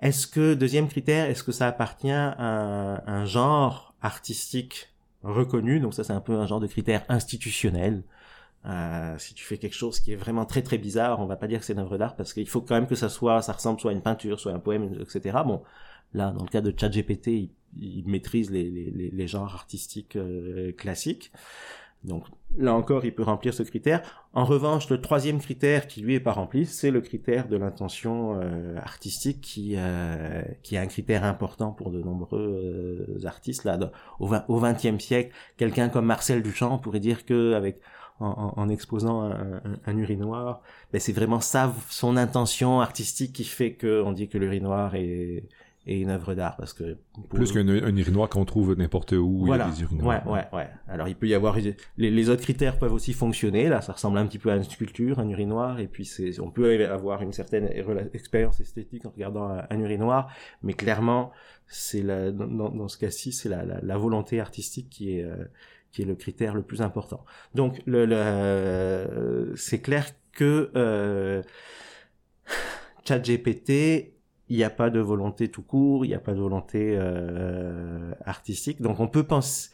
Est-ce que, deuxième critère, est-ce que ça appartient à un, genre artistique reconnu? Donc ça, c'est un peu un genre de critère institutionnel. Euh, si tu fais quelque chose qui est vraiment très très bizarre, on va pas dire que c'est une œuvre d'art parce qu'il faut quand même que ça soit, ça ressemble soit à une peinture, soit à un poème, etc. Bon, là, dans le cas de ChatGPT, il, il maîtrise les genres artistiques euh, classiques. Donc là encore, il peut remplir ce critère. En revanche, le troisième critère qui lui est pas rempli, c'est le critère de l'intention euh, artistique, qui euh, qui est un critère important pour de nombreux euh, artistes. Là, au XXe siècle, quelqu'un comme Marcel Duchamp pourrait dire que avec en, exposant un, un, un, urinoir, ben c'est vraiment ça, son intention artistique qui fait que on dit que l'urinoir est et une œuvre d'art parce que plus qu'un urinoir qu'on trouve n'importe où voilà. il y a des urinoirs. Ouais, ouais, ouais. Alors il peut y avoir les, les, autres critères peuvent aussi fonctionner. Là, ça ressemble un petit peu à une sculpture, un urinoir, et puis c'est on peut avoir une certaine expérience esthétique en regardant un, un urinoir, mais clairement c'est la dans, dans ce cas-ci c'est la, la, la, volonté artistique qui est euh, qui est le critère le plus important. Donc le, le euh, c'est clair que euh, ChatGPT il n'y a pas de volonté tout court, il n'y a pas de volonté euh, artistique. Donc on peut penser,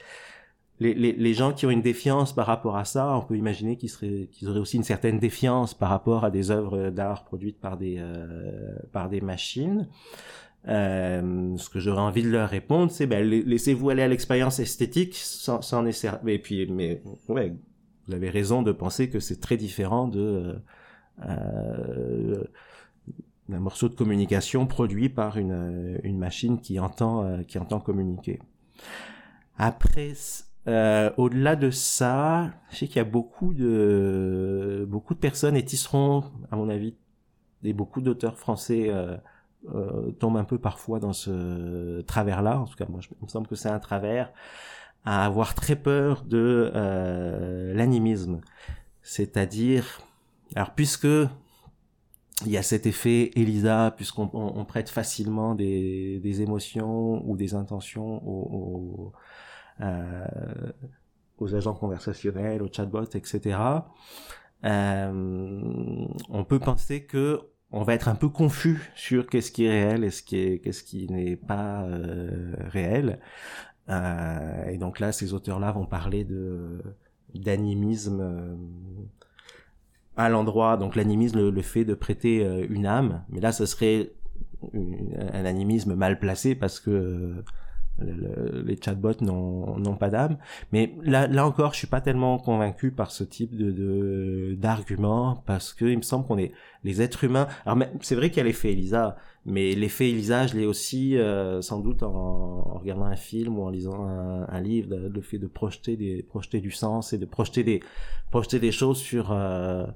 les, les, les, gens qui ont une défiance par rapport à ça, on peut imaginer qu'ils seraient, qu'ils auraient aussi une certaine défiance par rapport à des œuvres d'art produites par des euh, par des machines. Euh, ce que j'aurais envie de leur répondre, c'est ben laissez-vous aller à l'expérience esthétique sans, sans. Et puis, mais ouais, vous avez raison de penser que c'est très différent de euh, un morceau de communication produit par une, euh, une machine qui entend, euh, qui entend communiquer. Après, euh, au-delà de ça, je sais qu'il y a beaucoup de, beaucoup de personnes et tisseront, à mon avis, et beaucoup d'auteurs français tombent un peu parfois dans ce travers-là. En tout cas, moi, je, il me semble que c'est un travers à avoir très peur de l'animisme. C'est-à-dire, alors puisque il y a cet effet Elisa, puisqu'on on, prête facilement des, des, émotions ou des intentions aux, aux, euh, aux, agents conversationnels, aux chatbots, etc. Euh, on peut penser que on va être un peu confus sur qu'est-ce qui est réel et ce qui est qu'est-ce qui n'est pas euh, réel. Euh, et donc là, ces auteurs-là vont parler de d'animisme euh, à l'endroit, donc l'animisme, le, fait de prêter euh, une âme, mais là ce serait un animisme mal placé parce que les chatbots n'ont pas d'âme. Mais là, là encore, je suis pas tellement convaincu par ce type de d'argument parce que il me semble qu'on est les êtres humains. Alors c'est vrai qu'il y a l'effet Elisa, mais l'effet Elisa, je l'ai aussi euh, sans doute en, regardant un film ou en lisant un, livre, le fait de projeter des projeter du sens et de projeter des projeter des choses sur euh,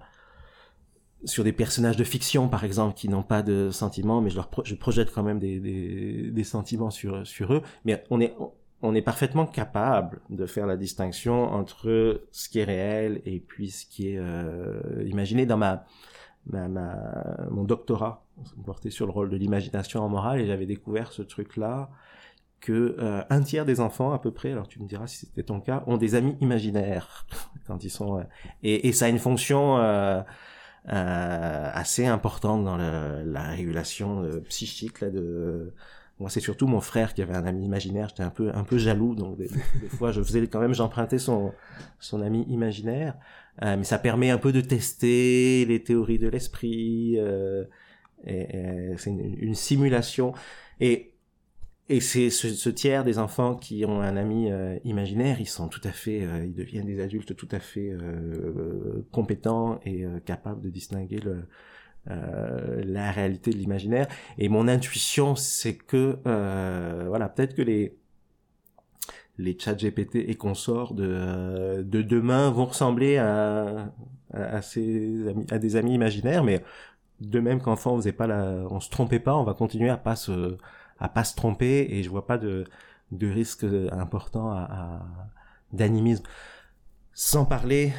sur des personnages de fiction par exemple qui n'ont pas de sentiments mais je leur je projette quand même des, des, des, sentiments sur sur eux. Mais on est on est parfaitement capable de faire la distinction entre ce qui est réel et puis ce qui est euh, imaginé. Dans ma, ma, ma mon doctorat porté sur le rôle de l'imagination en morale et j'avais découvert ce truc là que euh, un tiers des enfants à peu près, alors tu me diras si c'était ton cas, ont des amis imaginaires quand ils sont euh, et, et, ça a une fonction euh, assez importante dans la régulation euh, psychique là de moi c'est surtout mon frère qui avait un ami imaginaire. J'étais un peu un peu jaloux donc des, fois je faisais quand même j'empruntais son son ami imaginaire. Euh, mais ça permet un peu de tester les théories de l'esprit euh, et, et c'est une, une, simulation. Et et c'est ce, tiers des enfants qui ont un ami euh, imaginaire, ils sont tout à fait, euh, ils deviennent des adultes tout à fait euh, compétents et capables de distinguer le, la réalité de l'imaginaire. Et mon intuition, c'est que, voilà, peut-être que les les chats GPT et consorts de, de demain vont ressembler à, à, ces amis, à des amis imaginaires, mais de même qu'enfant on faisait pas on se trompait pas, on va continuer à pas se à pas se tromper et je vois pas de, de risque important à, à d'animisme. Sans parler,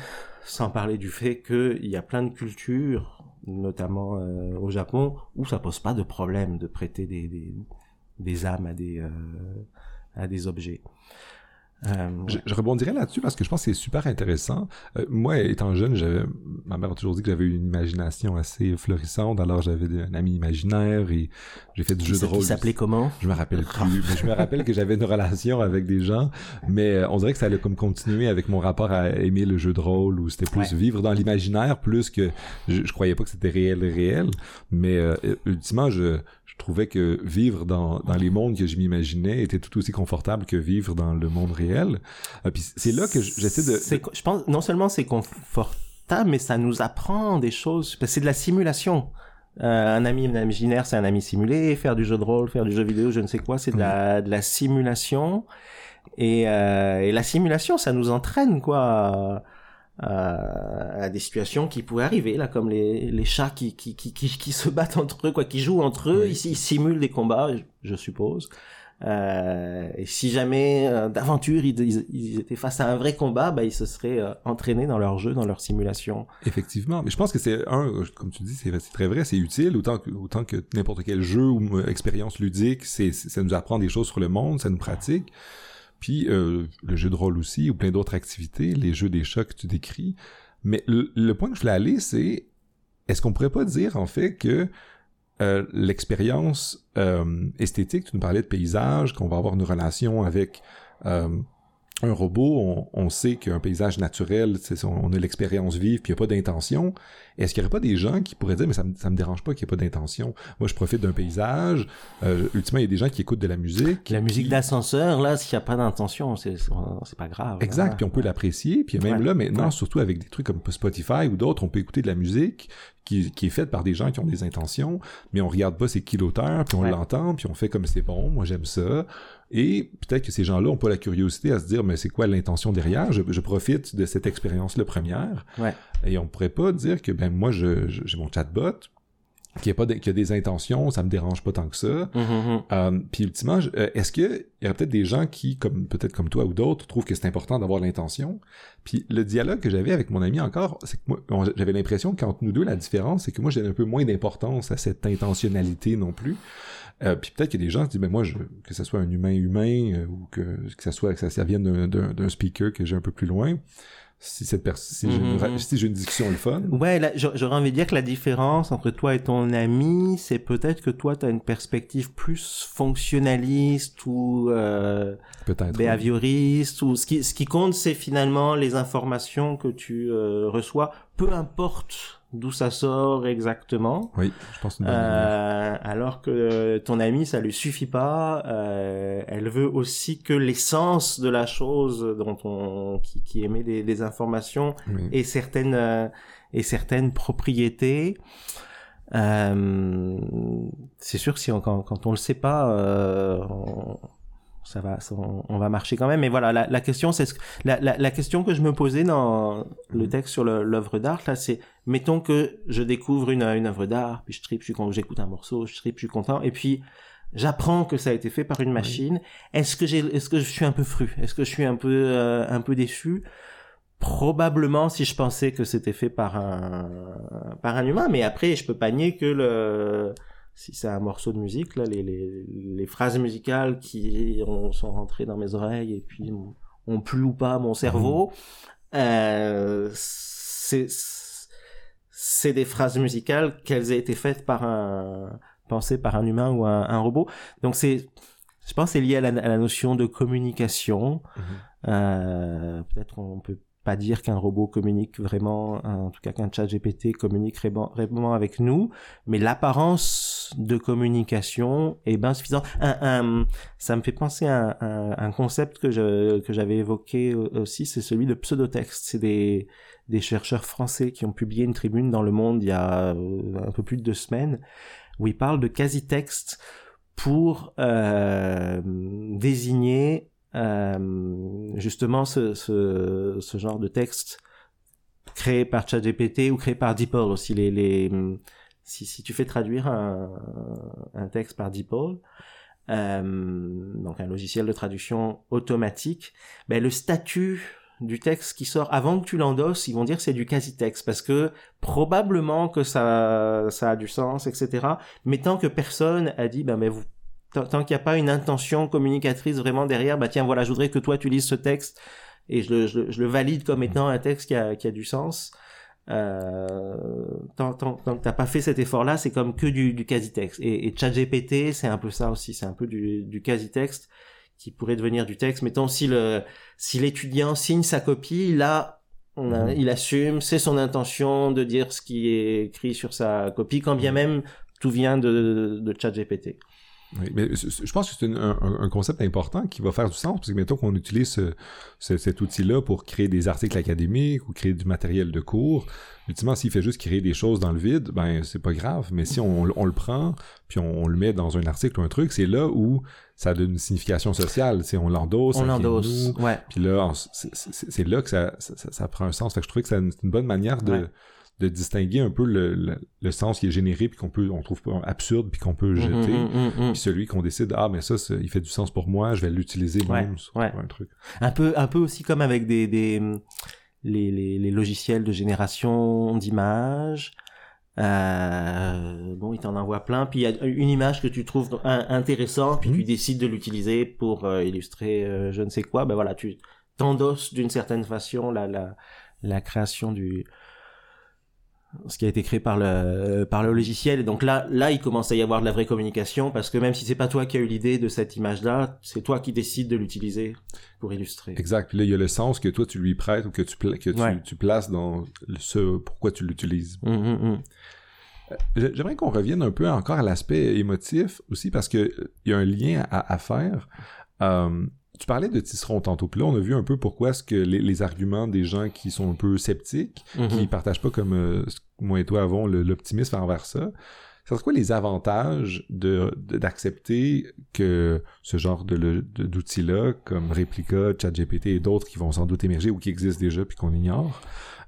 sans parler du fait qu'il y a plein de cultures, notamment euh, au Japon, où ça pose pas de problème de prêter des, des, des âmes à des, euh, à des objets. Euh, je, rebondirais là-dessus parce que je pense que c'est super intéressant. Euh, moi, étant jeune, j'avais, ma mère a toujours dit que j'avais une imagination assez florissante. Alors, j'avais un ami imaginaire et j'ai fait du jeu de rôle. Qui s'appelait comment? Je me rappelle plus. mais je me rappelle que j'avais une relation avec des gens, mais euh, on dirait que ça allait comme continuer avec mon rapport à aimer le jeu de rôle où c'était plus vivre dans l'imaginaire plus que je, je, croyais pas que c'était réel réel. Mais ultimement, je trouvais que vivre dans, dans les mondes que je m'imaginais était tout aussi confortable que vivre dans le monde réel. Euh, puis c'est là que j'essaie de... Je pense, non seulement c'est confortable, mais ça nous apprend des choses. C'est de la simulation. Euh, un ami imaginaire, c'est un ami simulé. Faire du jeu de rôle, faire du jeu vidéo, je ne sais quoi, c'est de, la, de la simulation. Et, euh, et la simulation, ça nous entraîne, quoi à, des situations qui pouvaient arriver là comme les, les chats qui, qui, qui, qui, se battent entre eux quoi qui jouent entre eux. Ici ils, simulent des combats je, suppose. Euh, et si jamais euh, d'aventure ils, ils, étaient face à un vrai combat bah ils se seraient euh, entraînés dans leur jeu dans leur simulation. Effectivement. Mais je pense que c'est un comme tu dis c'est très vrai c'est utile autant que autant que n'importe quel jeu ou euh, expérience ludique c'est ça nous apprend des choses sur le monde ça nous pratique puis euh, le jeu de rôle aussi, ou plein d'autres activités, les jeux des chats que tu décris. Mais le, point que je voulais aller, c'est est-ce qu'on pourrait pas dire en fait que euh, l'expérience euh, esthétique, tu nous parlais de paysage, qu'on va avoir une relation avec un robot, on, sait qu'un paysage naturel, on a l'expérience vive, puis il n'y a pas d'intention. Est-ce qu'il n'y aurait pas des gens qui pourraient dire, mais ça me, me dérange pas qu'il n'y ait pas d'intention? Moi, je profite d'un paysage. Euh, ultimement, il y a des gens qui écoutent de la musique. La musique d'ascenseur, là, s'il n'y a pas d'intention, c'est, pas grave. Exact, puis on peut l'apprécier. Puis même là, maintenant, surtout avec des trucs comme Spotify ou d'autres, on peut écouter de la musique qui, qui, est faite par des gens qui ont des intentions, mais on regarde pas c'est qui l'auteur, puis on l'entend, puis on fait comme c'est bon, moi j'aime ça. Et peut-être que ces gens-là ont pas la curiosité à se dire, mais c'est quoi l'intention derrière? Je, je, profite de cette expérience-là première. Ouais. Et on pourrait pas dire que, ben, moi, je, j'ai mon chatbot, qui a pas qui a des intentions, ça me dérange pas tant que ça. Mm-hmm, mm-hmm. Euh, puis ultimement, euh, est-ce que il y a peut-être des gens qui, comme peut-être comme toi ou d'autres, trouvent que c'est important d'avoir l'intention? Puis le dialogue que j'avais avec mon ami encore, c'est que moi, j'avais l'impression qu'entre nous deux, la différence, c'est que moi j'ai un peu moins d'importance à cette intentionnalité non plus. Euh, puis peut-être qu'il y a des gens qui disent, mais moi, je, que ce soit un humain humain euh, ou que, que ça soit que ça, vienne d'un speaker que j'ai un peu plus loin, si cette mm-hmm. si j'ai une discussion le fun. Ouais, j'aurais envie de dire que la différence entre toi et ton ami, c'est peut-être que toi, tu as une perspective plus fonctionnaliste ou euh, behavioriste ou ce qui ce qui compte, c'est finalement les informations que tu euh, reçois, peu importe d'où ça sort exactement. Oui, je pense une bonne Euh, alors que ton amie, ça lui suffit pas. Euh, elle veut aussi que l'essence de la chose dont on qui, qui émet des, des informations Oui. et certaines euh, et certaines propriétés. Euh, c'est sûr que si on, quand, quand on le sait pas, euh, on, ça va, ça- on, on va marcher quand même. Mais voilà, la, la question, c'est ce que- la, la, la question que je me posais dans le Mhm. texte sur l'œuvre d'art là, c'est mettons que je découvre une, une œuvre d'art, puis je tripe, je suis content, j'écoute un morceau, je tripe, je suis content, et puis j'apprends que ça a été fait par une machine. Est-ce que j'ai, est-ce que je suis un peu fru? Est-ce que je suis un peu, euh, un peu déçu? Probablement si je pensais que c'était fait par un, par un humain, mais après je peux pas nier que le, si c'est un morceau de musique, là, les, les, les phrases musicales qui ont, sont rentrées dans mes oreilles et puis ont, ont plu ou pas mon cerveau, euh, c'est, c'est des phrases musicales qu'elles aient été faites par un, pensées par un humain ou un, un robot. Donc c'est, je pense, que c'est lié à la, à la notion de communication. Mhm. Euh, peut-être qu'on peut pas dire qu'un robot communique vraiment, en tout cas qu'un chat GPT communique vraiment, avec nous, mais l'apparence de communication est bien suffisante. Ça me fait penser à un, concept que j'avais évoqué aussi, c'est celui de pseudotexte. C'est des chercheurs français qui ont publié une tribune dans Le Monde il y a euh, un peu plus de deux semaines où ils parlent de quasi-texte pour euh, désigner euh, justement ce, ce, ce genre de texte créé par ChatGPT ou créé par DeepL aussi. Les, les, si, si tu fais traduire un, un texte par DeepL, euh, donc un logiciel de traduction automatique, ben le statut du texte qui sort avant que tu l'endosses, ils vont dire c'est du quasi-texte parce que probablement que ça, ça a du sens, etc. Mais tant que personne a dit, ben, mais vous, tant, tant qu'il n'y a pas une intention communicatrice vraiment derrière, bah tiens, voilà, je voudrais que toi tu lises ce texte et je le, je le, je le valide comme étant un texte qui a, qui a du sens. Euh, tant, tant, tant que t'as pas fait cet effort-là, c'est comme que du, du quasi-texte. Et, et ChatGPT, c'est un peu ça aussi, c'est un peu du, du quasi-texte qui pourrait devenir du texte. Mettons si le si l'étudiant signe sa copie, là, on a, Mhm. il assume, c'est son intention de dire ce qui est écrit sur sa copie, quand bien même tout vient de, de ChatGPT. Oui, mais je pense que c'est un, un concept important qui va faire du sens, parce que mettons qu'on utilise ce- ce- cet outil-là pour créer des articles académiques ou créer du matériel de cours. Ultimement, s'il fait juste créer des choses dans le vide, ben c'est pas grave. Mais si on, on le prend, puis on, on le met dans un article ou un truc, c'est là où ça donne une signification sociale. C'est on l'endosse, On l'endosse. Ouais. Puis là, c'est- là que ça, ça, ça- prend un sens. Fait que je trouvais que c'est une, c'est une bonne manière de, Ouais. De distinguer un peu le, le, le sens qui est généré puis qu'on peut, on trouve absurde puis qu'on peut jeter. Mm, mm, mm, mm. Puis celui qu'on décide, ah, mais ça, il fait du sens pour moi, je vais l'utiliser Ouais, ouais. un truc. Un peu, un peu aussi comme avec des, des les, les, les logiciels de génération d'images. Euh, bon, il t'en envoie plein. Puis il y a une image que tu trouves in- intéressante, puis Mhm. tu décides de l'utiliser pour euh, illustrer euh, je ne sais quoi. Ben voilà, tu t'endosses d'une certaine façon la, la, la création du ce qui a été créé par le par le logiciel et donc là là il commence à y avoir de la vraie communication parce que même si c'est pas toi qui as eu l'idée de cette image là c'est toi qui décides de l'utiliser pour illustrer Exact. Puis là, il y a le sens que toi, tu lui prêtes ou que tu, que tu, Ouais. tu places dans ce pourquoi tu l'utilises. Hum, hum, hum. J'ai- J'aimerais qu'on revienne un peu encore à l'aspect émotif aussi parce que euh, il y a un lien à, à faire. Euh, tu parlais de tisseron tantôt, puis là on a vu un peu pourquoi est-ce que les, les arguments des gens qui sont un peu sceptiques, Mhm. qui partagent pas comme euh, moi et toi avons l'optimisme envers ça, c'est quoi les avantages de de- d'accepter que ce genre de de- d'outils-là, comme Replica, ChatGPT et d'autres qui vont sans doute émerger ou qui existent déjà puis qu'on ignore,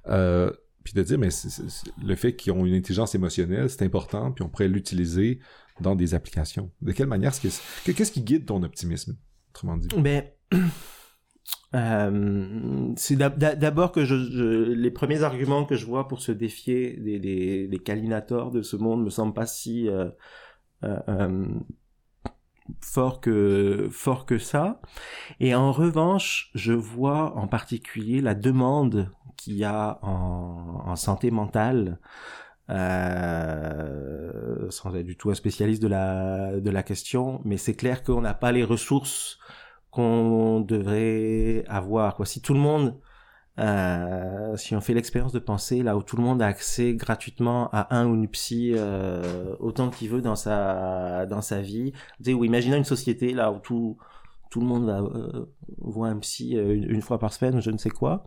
euh, puis de dire mais c'est- c'est- le fait qu'ils ont une intelligence émotionnelle c'est important puis on pourrait l'utiliser dans des applications de quelle manière est-ce que qu'est-ce qui guide ton optimisme? Autrement Ben, euh, c'est d'ab- d'a- d'abord que je, je- les premiers arguments que je vois pour se défier des, des, des calinators de ce monde me semblent pas si euh, euh, euh, forts que forts que ça. Et en revanche, je vois en particulier la demande qu'il y a en, en santé mentale. Euh, sans être du tout un spécialiste de la de la question, mais c'est clair qu'on n'a pas les ressources qu'on devrait avoir. Quoi. Si tout le monde euh, si on fait l'expérience de penser là où tout le monde a accès gratuitement à un ou une psy euh, autant qu'il veut dans sa dans sa vie, ou imaginez une société là où tout tout le monde euh, voit un psy une, fois par semaine, je ne sais quoi.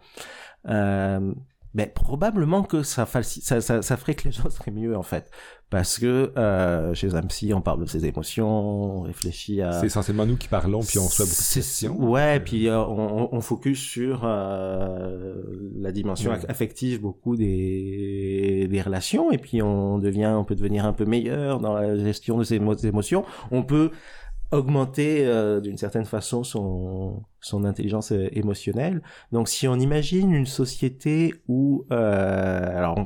Ben probablement que ça, ça, ça, ça ferait que les gens seraient mieux en fait parce que euh, chez un psy, on parle de ses émotions, on réfléchit à... C'est essentiellement nous qui parlons, puis on reçoit beaucoup de questions. Ouais, puis euh, on, on, focus sur euh, la dimension affective beaucoup des, des relations, et puis on devient, on peut devenir un peu meilleur dans la gestion de ses émotions. On peut augmenter euh, d'une certaine façon son, son intelligence euh, émotionnelle. Donc si on imagine une société où... Euh, alors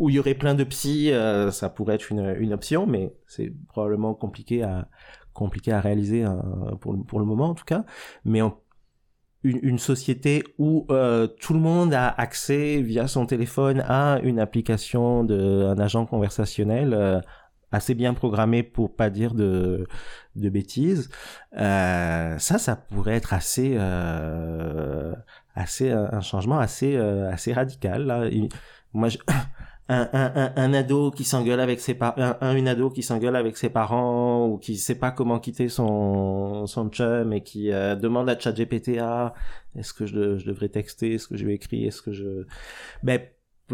où il y aurait plein de psy, euh, ça pourrait être une, une option, mais c'est probablement compliqué à compliqué à réaliser euh, pour, le, pour le moment en tout cas. Mais une, une, société où euh, tout le monde a accès via son téléphone à une application de un agent conversationnel assez bien programmé pour pas dire de de bêtises. ça, ça pourrait être assez assez un changement assez assez radical. Là. Moi, je, un, un, un, ado qui s'engueule avec ses parents, un, une ado qui s'engueule avec ses parents ou qui sait pas comment quitter son son chum et qui euh, demande à ChatGPT ah, est-ce que je, je, devrais texter, est-ce que je vais écrire, est-ce que je ben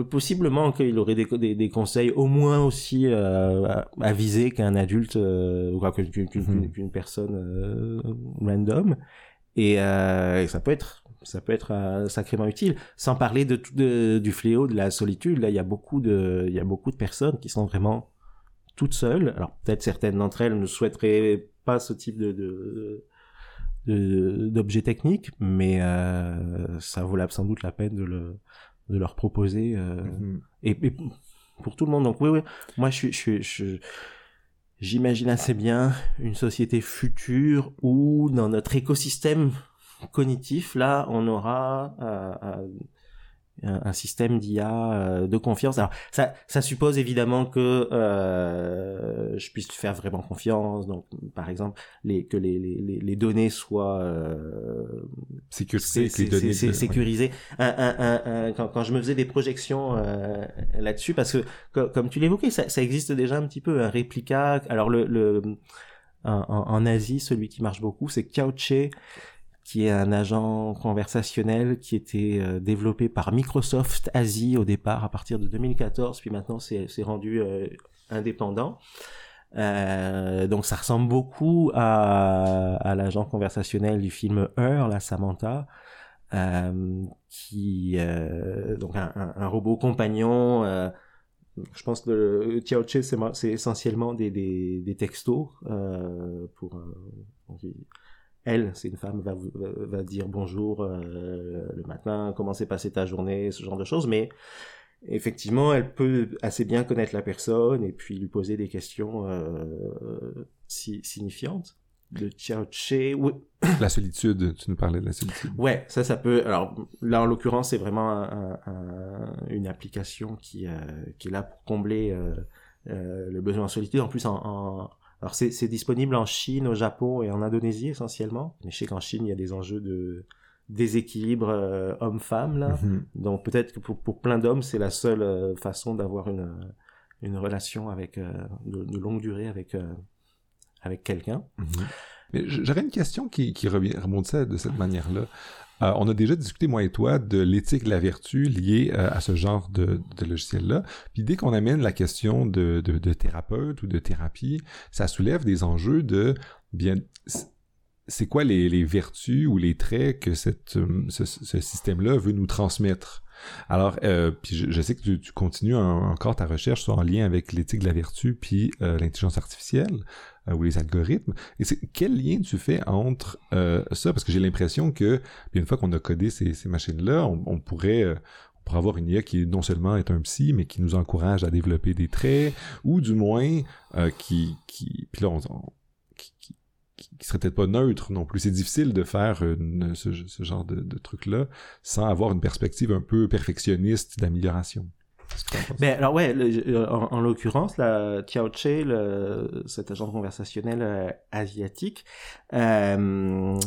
possiblement qu'il aurait des, des, des, conseils au moins aussi euh, avisés qu'un adulte euh, ou qu'une qu'une personne euh, random et, et ça peut être ça peut être sacrément utile. Sans parler de, du fléau de la solitude, là, il y a beaucoup de, il y a beaucoup de personnes qui sont vraiment toutes seules. Alors peut-être certaines d'entre elles ne souhaiteraient pas ce type de, de d'objets techniques, mais euh, ça vaut sans doute la peine de, le, de leur proposer euh, mm-hmm. et, pour tout le monde. Donc oui, oui, moi je suis, je, j'imagine assez bien une société future où dans notre écosystème cognitif, là, on aura euh, euh, un système d'IA euh, de confiance. Alors ça, ça suppose évidemment que euh, je puisse faire vraiment confiance. Donc par exemple, les, que les, les, les données soient euh, sécurisées. sécurisées. quand, quand, je me faisais des projections euh, là-dessus, parce que comme tu l'évoquais, ça, ça, existe déjà un petit peu un réplica. Alors le, le en, en, Asie, celui qui marche beaucoup, c'est Couché qui est un agent conversationnel qui était euh, développé par Microsoft Asie au départ à partir de 2014, puis maintenant c'est rendu euh, indépendant. Euh, donc ça ressemble beaucoup à, l'agent conversationnel du film Her, la Samantha, qui donc un, robot compagnon. je pense que le Tiaoche c'est essentiellement des, des, des textos pour elle, c'est une femme, va, va dire bonjour euh, le matin, comment s'est passée ta journée, ce genre de choses, mais effectivement, elle peut assez bien connaître la personne et puis lui poser des questions euh, si, signifiantes. Le Che, oui. La solitude, tu nous parlais de la solitude. Ouais, ça, ça peut. Alors là, en l'occurrence, c'est vraiment un, une application qui, euh, qui est là pour combler euh, euh, le besoin en solitude. En plus, en, en alors c'est disponible en Chine, au Japon et en Indonésie essentiellement. Mais je sais qu'en Chine, il y a des enjeux de déséquilibre euh, homme-femme là. Mhm. Donc peut-être que pour, pour plein d'hommes, c'est la seule euh, façon d'avoir une, une relation avec euh, de, longue durée avec avec quelqu'un. Mhm. Mais j'aurais une question qui, qui de cette manière-là. Euh, on a déjà discuté, moi et toi, de l'éthique de la vertu liée euh, à ce genre de, logiciel-là. Puis dès qu'on amène la question de, thérapeute ou de thérapie, ça soulève des enjeux de bien c'est quoi les, vertus ou les traits que euh, ce système-là veut nous transmettre? Alors, euh, puis je, sais que tu, continues encore ta recherche soit en lien avec l'éthique de la vertu puis euh, l'intelligence artificielle. Euh, ou les algorithmes. Et quel lien tu fais entre euh, ça? Parce que j'ai l'impression que, une fois qu'on a codé ces, machines-là, on, pourrait... Euh, on pourrait avoir une IA qui non seulement est un psy, mais qui nous encourage à développer des traits, ou du moins qui, qui, puis là, on, qui serait peut-être pas neutre non plus. C'est difficile de faire ce, genre de, truc-là sans avoir une perspective un peu perfectionniste d'amélioration. Ben alors ouais, euh, en, l'occurrence, la Tiao cet agent conversationnel euh, asiatique, euh,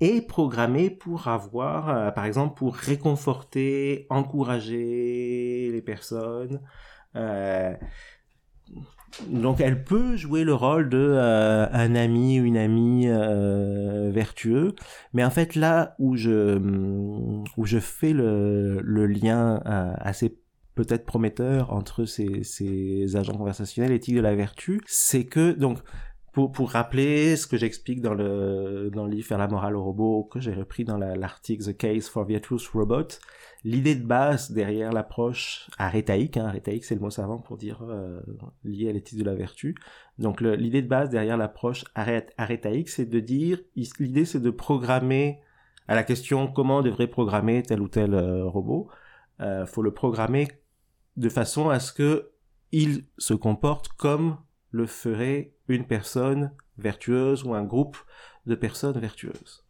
est programmée pour avoir, par exemple, pour réconforter, encourager les personnes. Euh, donc elle peut jouer le rôle de euh, un ami une amie vertueux, mais en fait là où je où je fais le, le lien assez peut-être prometteur entre ces, ces agents conversationnels éthiques de la vertu, c'est que donc pour, rappeler ce que j'explique dans le, dans le livre Faire la morale au robot, que j'ai repris dans l'article The Case for Virtuous Robot, l'idée de base derrière l'approche arétaïque, hein, arétaïque c'est le mot savant pour dire euh, lié à l'éthique de la vertu, donc l'idée de base derrière l'approche arétaïque, c'est de dire, l'idée c'est de programmer à la question comment on devrait programmer tel ou tel euh, robot, euh, faut le programmer de façon à ce que il se comporte comme le ferait une personne vertueuse ou un groupe de personnes vertueuses.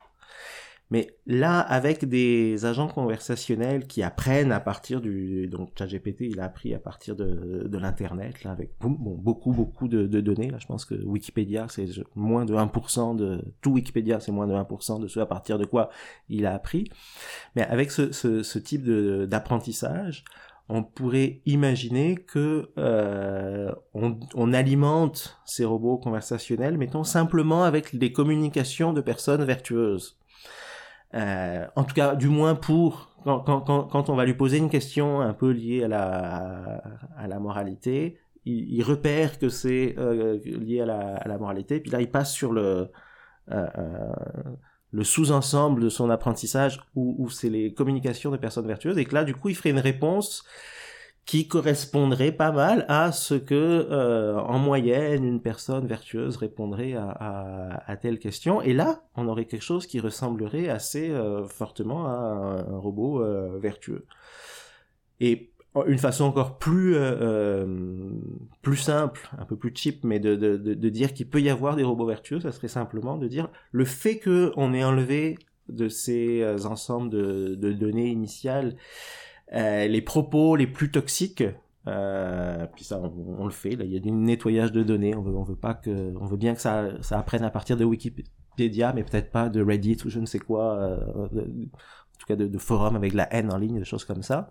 Mais là, avec des agents conversationnels qui apprennent à partir du... Donc ChatGPT, il a appris à partir de, de l'Internet, là, avec beaucoup, beaucoup de, de, données. Là, je pense que Wikipédia, c'est moins de 1% de... Tout Wikipédia, c'est moins de 1% de ce à partir de quoi il a appris. Mais avec ce, ce, ce type d'apprentissage, on pourrait imaginer que euh, on, alimente ces robots conversationnels, mettons simplement avec des communications de personnes vertueuses. Euh, en tout cas, du moins pour quand, quand, on va lui poser une question un peu liée à la, à la moralité, il, repère que c'est euh, lié à la, à la, moralité, puis là il passe sur le le sous-ensemble de son apprentissage où, c'est les communications de personnes vertueuses et que là du coup il ferait une réponse qui correspondrait pas mal à ce que euh, en moyenne une personne vertueuse répondrait à, telle question. Et là on aurait quelque chose qui ressemblerait assez euh, fortement à un, robot euh, vertueux. Et une façon encore plus euh, euh, plus simple, un peu plus cheap, mais de, de, de, dire qu'il peut y avoir des robots vertueux, ça serait simplement de dire le fait que on ait enlevé de ces euh, ensembles de, de données initiales les propos les plus toxiques. puis ça, on, le fait. Il y a du nettoyage de données. On veut, on veut pas que, on veut bien que ça, ça apprenne à partir de Wikipédia, mais peut-être pas de Reddit ou je ne sais quoi en tout cas de, de forums avec la haine en ligne, des choses comme ça.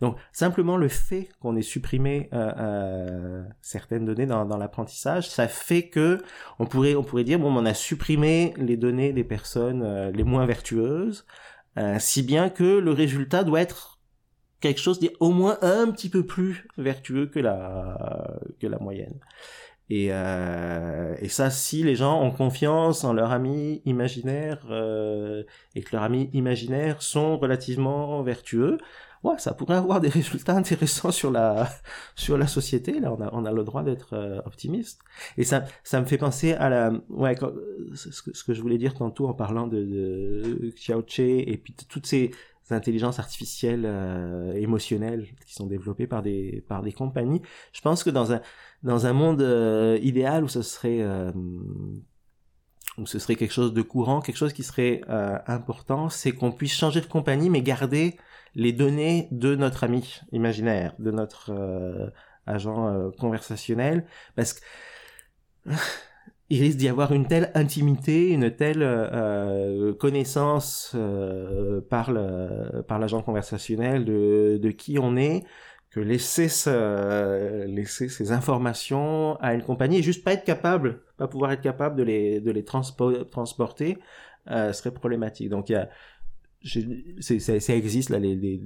Donc simplement le fait qu'on ait supprimé euh, euh, certaines données dans, dans l'apprentissage, ça fait que on pourrait on pourrait dire bon on a supprimé les données des personnes euh, les moins vertueuses, euh, si bien que le résultat doit être quelque chose au moins un petit peu plus vertueux que la que la moyenne. Et, euh, et ça, si les gens ont confiance en leur ami imaginaire euh, et que leurs amis imaginaires sont relativement vertueux, ouais, ça pourrait avoir des résultats intéressants sur la sur la société. Là, on a on a le droit d'être euh, optimiste. Et ça ça me fait penser à la ouais ce, que, ce que je voulais dire tantôt en parlant de, de Xiao et puis toutes ces intelligences artificielles euh, émotionnelles qui sont développées par des par des compagnies. Je pense que dans un dans un monde euh, idéal où ce serait euh, où ce serait quelque chose de courant, quelque chose qui serait euh, important, c'est qu'on puisse changer de compagnie mais garder les données de notre ami imaginaire, de notre agent conversationnel, parce que il risque d'y avoir une telle intimité, une telle connaissance par le, par l'agent conversationnel de, de qui on est que laisser, laisser ces informations à une compagnie et juste pas être capable, pas pouvoir être capable de les, de les transporter euh, serait problématique. Donc il y a ça existe là les, les,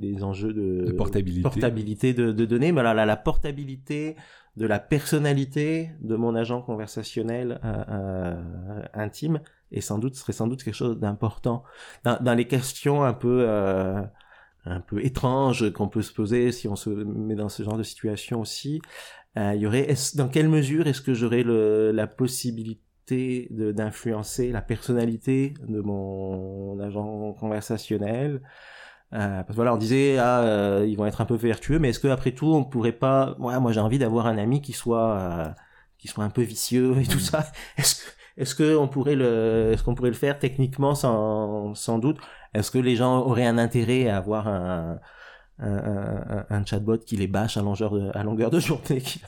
les, enjeux de, portabilité, portabilité de, de, données mais là, la portabilité de la personnalité de mon agent conversationnel euh, euh, intime et sans doute serait sans doute quelque chose d'important dans, dans, les questions un peu euh, un peu étrange qu'on peut se poser si on se met dans ce genre de situation aussi. Euh, il y aurait, dans quelle mesure est-ce que j'aurais la possibilité d'influencer la personnalité de mon agent conversationnel euh, parce que voilà, on disait ah euh, ils vont être un peu vertueux, mais est-ce que après tout on pourrait pas, ouais, moi j'ai envie d'avoir un ami qui soit euh, qui soit un peu vicieux et tout mm. ça. Est-ce que est-ce qu'on pourrait le, est-ce qu'on pourrait le faire techniquement sans, sans doute? Est-ce que les gens auraient un intérêt à avoir un, un, un, chatbot qui les bâche à longueur de, à longueur de journée, qui,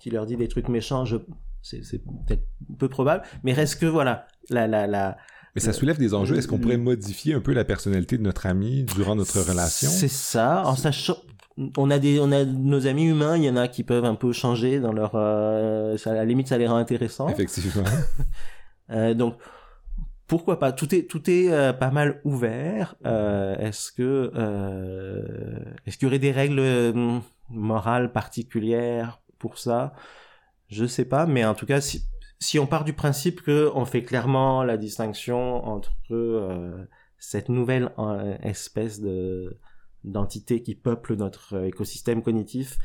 qui leur dit des trucs méchants? C'est, c'est peut-être peu probable, mais reste que voilà, la, la, la, Mais ça soulève des enjeux. Est-ce qu'on pourrait modifier un peu la personnalité de notre ami durant notre relation? C'est ça, en sachant on a des on a nos amis humains il y en a qui peuvent un peu changer dans leur euh, à la limite ça les rend intéressants. Effectivement. Euh, donc pourquoi pas? Tout est tout est euh, pas mal ouvert. Euh, est-ce que euh, est-ce qu'il y aurait des règles euh, morales particulières pour ça? Je sais pas mais en tout cas si si on part du principe que on fait clairement la distinction entre cette nouvelle espèce de d'entités qui peuplent notre écosystème cognitif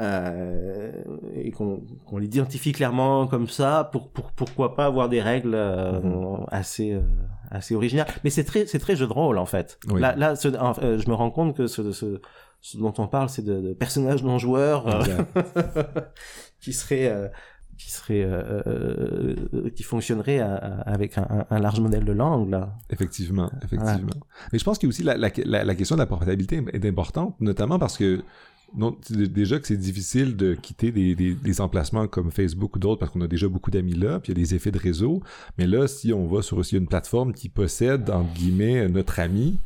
euh, et qu'on l'identifie clairement comme ça, pour, pour, pourquoi pas avoir des règles euh, mhm. assez, euh, assez originales. Mais c'est très, c'est très jeu de rôle en fait. Là, là euh, je me rends compte que ce, ce, ce dont on parle, c'est de, de, personnages non joueurs qui seraient qui serait qui fonctionnerait avec un, un, large modèle de langue là. Effectivement, effectivement. Mais je pense que aussi la, la, la, question de la portabilité est importante, notamment parce que non, déjà que c'est difficile de quitter des, des, emplacements comme Facebook ou d'autres parce qu'on a déjà beaucoup d'amis là, puis il y a des effets de réseau. Mais là, si on va sur aussi une plateforme qui possède, entre guillemets, notre ami,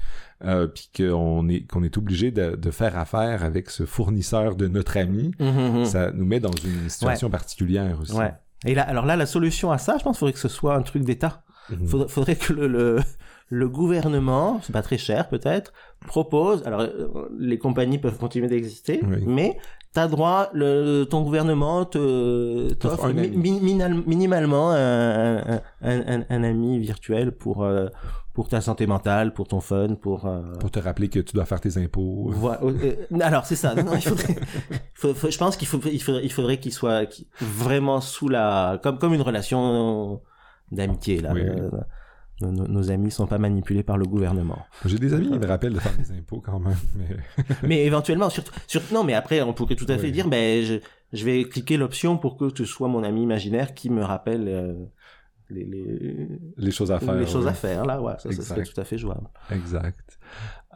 euh, puis qu'on est qu'on est obligé de, de, faire affaire avec ce fournisseur de notre ami, mmh, mmh, mmh. ça nous met dans une situation particulière aussi. Ouais. Et là, alors là, la solution à ça, je pense, qu'il faudrait que ce soit un truc d'État. Faudrait, faudrait, que le, le, le gouvernement, c'est pas très cher peut-être, propose, alors euh, les compagnies peuvent continuer d'exister, mais t'as droit, le, ton gouvernement te t'offre minimalement un, un, un, ami virtuel pour euh, pour ta santé mentale, pour ton fun, pour euh, pour te rappeler que tu dois faire tes impôts. Voilà. alors c'est ça. Non, il faudrait, je pense qu'il faut, il faudrait, il faudrait qu'il soit vraiment sous la comme comme une relation d'amitié là nos, nos, amis sont pas manipulés par le gouvernement. J'ai des amis qui me rappellent de faire des impôts quand même. Mais, mais éventuellement, surtout, sur, non, mais après, on pourrait tout à fait dire, ben, je, je vais cliquer l'option pour que tu sois mon ami imaginaire qui me rappelle euh, les, les, les, choses à faire. Les choses à faire, là, ouais, ça, ça serait tout à fait jouable. Exact.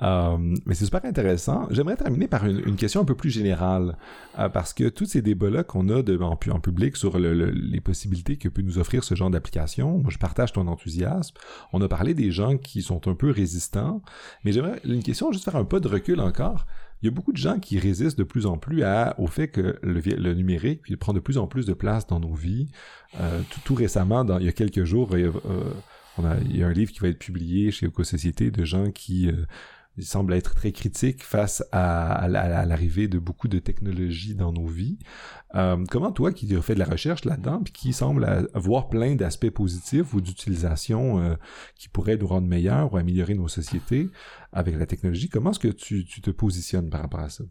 Euh, mais c'est super intéressant. J'aimerais terminer par une, une, question un peu plus générale, euh, parce que tous ces débats-là qu'on a de, en, en, public sur le, les possibilités que peut nous offrir ce genre d'application, moi je partage ton enthousiasme. On a parlé des gens qui sont un peu résistants, mais j'aimerais une question, juste faire un pas de recul encore. Il y a beaucoup de gens qui résistent de plus en plus à, au fait que le, numérique prend de plus en plus de place dans nos vies. Euh, tout, récemment, dans, il y a quelques jours, il y a, on a, un livre qui va être publié chez Ecosociété de gens qui il semble être très critique face à, l'arrivée de beaucoup de technologies dans nos vies. Euh, comment toi, qui as fait de la recherche là-dedans, puis qui semble avoir plein d'aspects positifs ou d'utilisation euh, qui pourraient nous rendre meilleurs ou améliorer nos sociétés avec la technologie, comment est-ce que tu te positionnes par rapport à ça?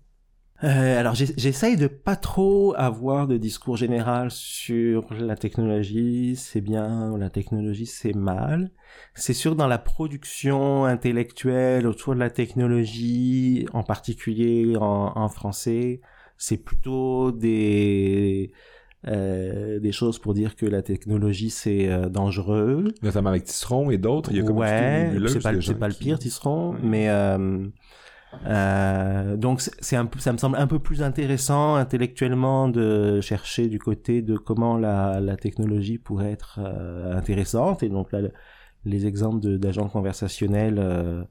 Euh, alors j'essaye de pas trop avoir de discours général sur la technologie, c'est bien, la technologie c'est mal. C'est sûr dans la production intellectuelle autour de la technologie, en particulier en, en français, c'est plutôt des euh, des choses pour dire que la technologie c'est euh, dangereux. Notamment avec Tisseron et d'autres. Ouais, c'est pas, pas le pire Tisseron, mais euh, donc c'est ça me semble un peu plus intéressant intellectuellement de chercher du côté de comment la, la technologie pourrait être euh, intéressante et donc là les exemples d'agents conversationnels euh,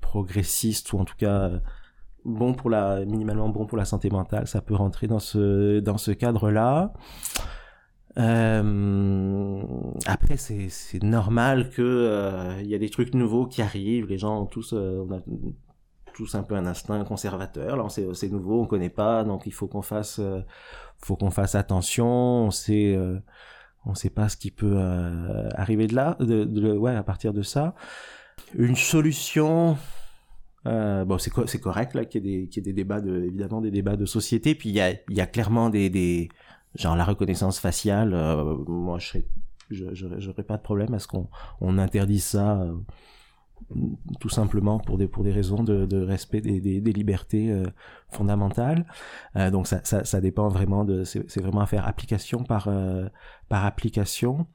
progressistes ou en tout cas bon pour la minimalement bon pour la santé mentale ça peut rentrer dans ce dans ce cadre là après, c'est normal que il y a des trucs nouveaux qui arrivent. Les gens ont tous, tous un peu un instinct conservateur. Là, c'est nouveau, on connaît pas, donc il faut qu'on fasse, euh, faut qu'on fasse attention. On sait, euh, on sait pas ce qui peut euh, arriver de là, de, ouais, à partir de ça. Une solution. bon, c'est c'est correct là qu'il y, qu'il y ait des débats de, évidemment des débats de société. Puis il y a, y a clairement des, des, genre la reconnaissance faciale. moi, je serais, j'aurais pas de problème à ce qu'on on interdise ça tout simplement pour des pour des raisons de, de respect des, des, des libertés euh, fondamentales. Euh, donc ça, ça, ça dépend vraiment de c'est vraiment à faire application par euh, par application.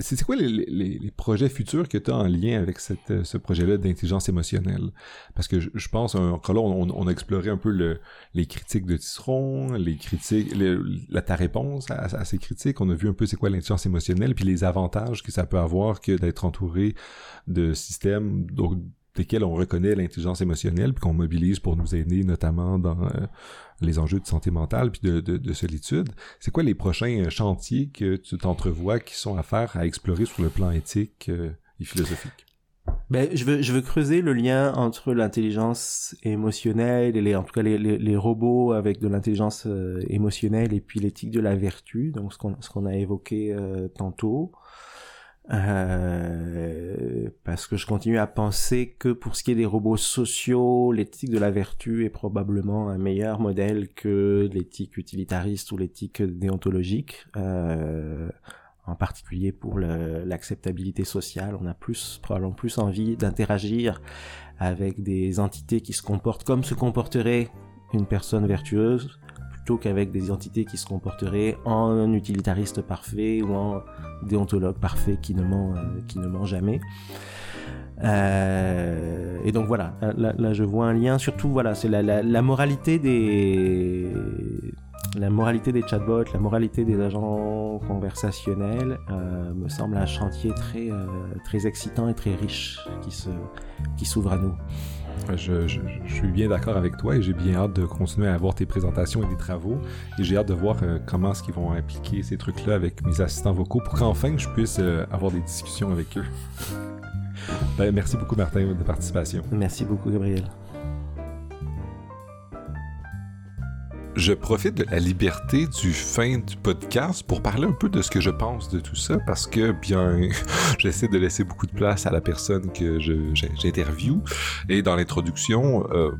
C'est quoi les, projets futurs que tu as en lien avec cette, ce projet-là d'intelligence émotionnelle? Parce que je, pense, encore là, on, a exploré un peu le, les critiques de Tisseron, les critiques, la, ta réponse à, ces critiques. On a vu un peu c'est quoi l'intelligence émotionnelle, puis les avantages que ça peut avoir que d'être entouré de systèmes desquels on reconnaît l'intelligence émotionnelle, puis qu'on mobilise pour nous aider, notamment dans euh, les enjeux de santé mentale puis de, de, solitude. C'est quoi les prochains chantiers que tu t'entrevois qui sont à faire, à explorer sur le plan éthique euh, et philosophique? Ben, je veux, je veux creuser le lien entre l'intelligence émotionnelle et les, en tout cas les, robots avec de l'intelligence euh, émotionnelle et puis l'éthique de la vertu, donc ce qu'on, ce qu'on a évoqué tantôt. Euh, parce que je continue à penser que pour ce qui est des robots sociaux, l'éthique de la vertu est probablement un meilleur modèle que l'éthique utilitariste ou l'éthique déontologique. Euh, en particulier pour l'acceptabilité sociale, on a plus probablement plus envie d'interagir avec des entités qui se comportent comme se comporterait une personne vertueuse qu'avec des entités qui se comporteraient en utilitariste parfait ou en déontologue parfait qui ne ment, euh, qui ne ment jamais. Euh, et donc voilà, là, je vois un lien, surtout voilà, c'est la, moralité des la moralité des chatbots, la moralité des agents conversationnels euh, me semble un chantier très très excitant et très riche qui qui s'ouvre à nous. Je, suis bien d'accord avec toi et j'ai bien hâte de continuer à avoir tes présentations et tes travaux. Et j'ai hâte de voir euh, comment est-ce qu'ils vont impliquer ces trucs-là avec mes assistants vocaux pour qu'enfin je puisse euh, avoir des discussions avec eux. Ben, merci beaucoup Martin de participation. Merci beaucoup Gabriel. Je profite de la liberté du fin du podcast pour parler un peu de ce que je pense de tout ça parce que bien j'essaie de laisser beaucoup de place à la personne que j'interviewe et dans l'introduction euh,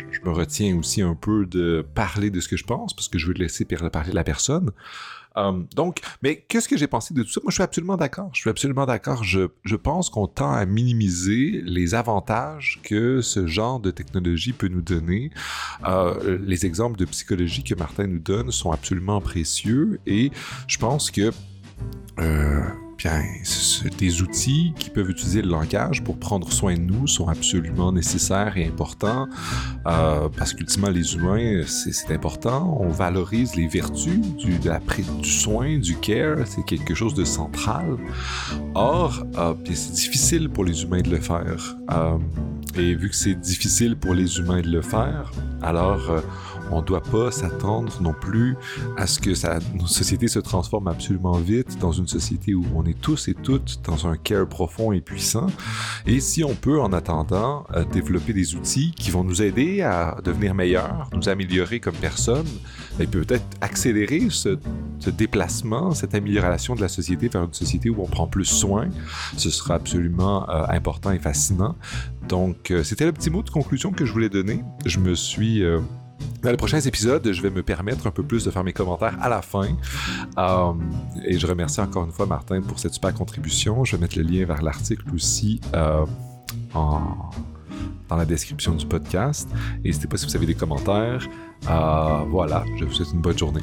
je, me retiens aussi un peu de parler de ce que je pense parce que je veux laisser parler la personne euh, donc, mais qu'est-ce que j'ai pensé de tout ça? Moi, je suis absolument d'accord. Je suis absolument d'accord. Je, pense qu'on tend à minimiser les avantages que ce genre de technologie peut nous donner. Euh, les exemples de psychologie que Martin nous donne sont absolument précieux et je pense que euh, bien, des outils qui peuvent utiliser le langage pour prendre soin de nous sont absolument nécessaires et importants euh, parce qu'ultimement, les humains, c'est important. On valorise les vertus du, de du soin, du care, c'est quelque chose de central. Or, euh, c'est difficile pour les humains de le faire. Euh, et vu que c'est difficile pour les humains de le faire, alors euh, on ne doit pas s'attendre non plus à ce que nos sociétés se transforment absolument vite dans une société où on est tous et toutes dans un care profond et puissant. Et si on peut, en attendant, euh, développer des outils qui vont nous aider à devenir meilleurs, nous améliorer comme personne, et peut-être accélérer ce, déplacement, cette amélioration de la société vers une société où on prend plus soin, ce sera absolument euh, important et fascinant. Donc, euh, c'était le petit mot de conclusion que je voulais donner. Je me suis dans les prochains épisodes, je vais me permettre un peu plus de faire mes commentaires à la fin. Euh, et je remercie encore une fois Martin pour cette super contribution. Je vais mettre le lien vers l'article aussi euh, dans la description du podcast. N'hésitez pas si vous avez des commentaires. Euh, voilà, je vous souhaite une bonne journée.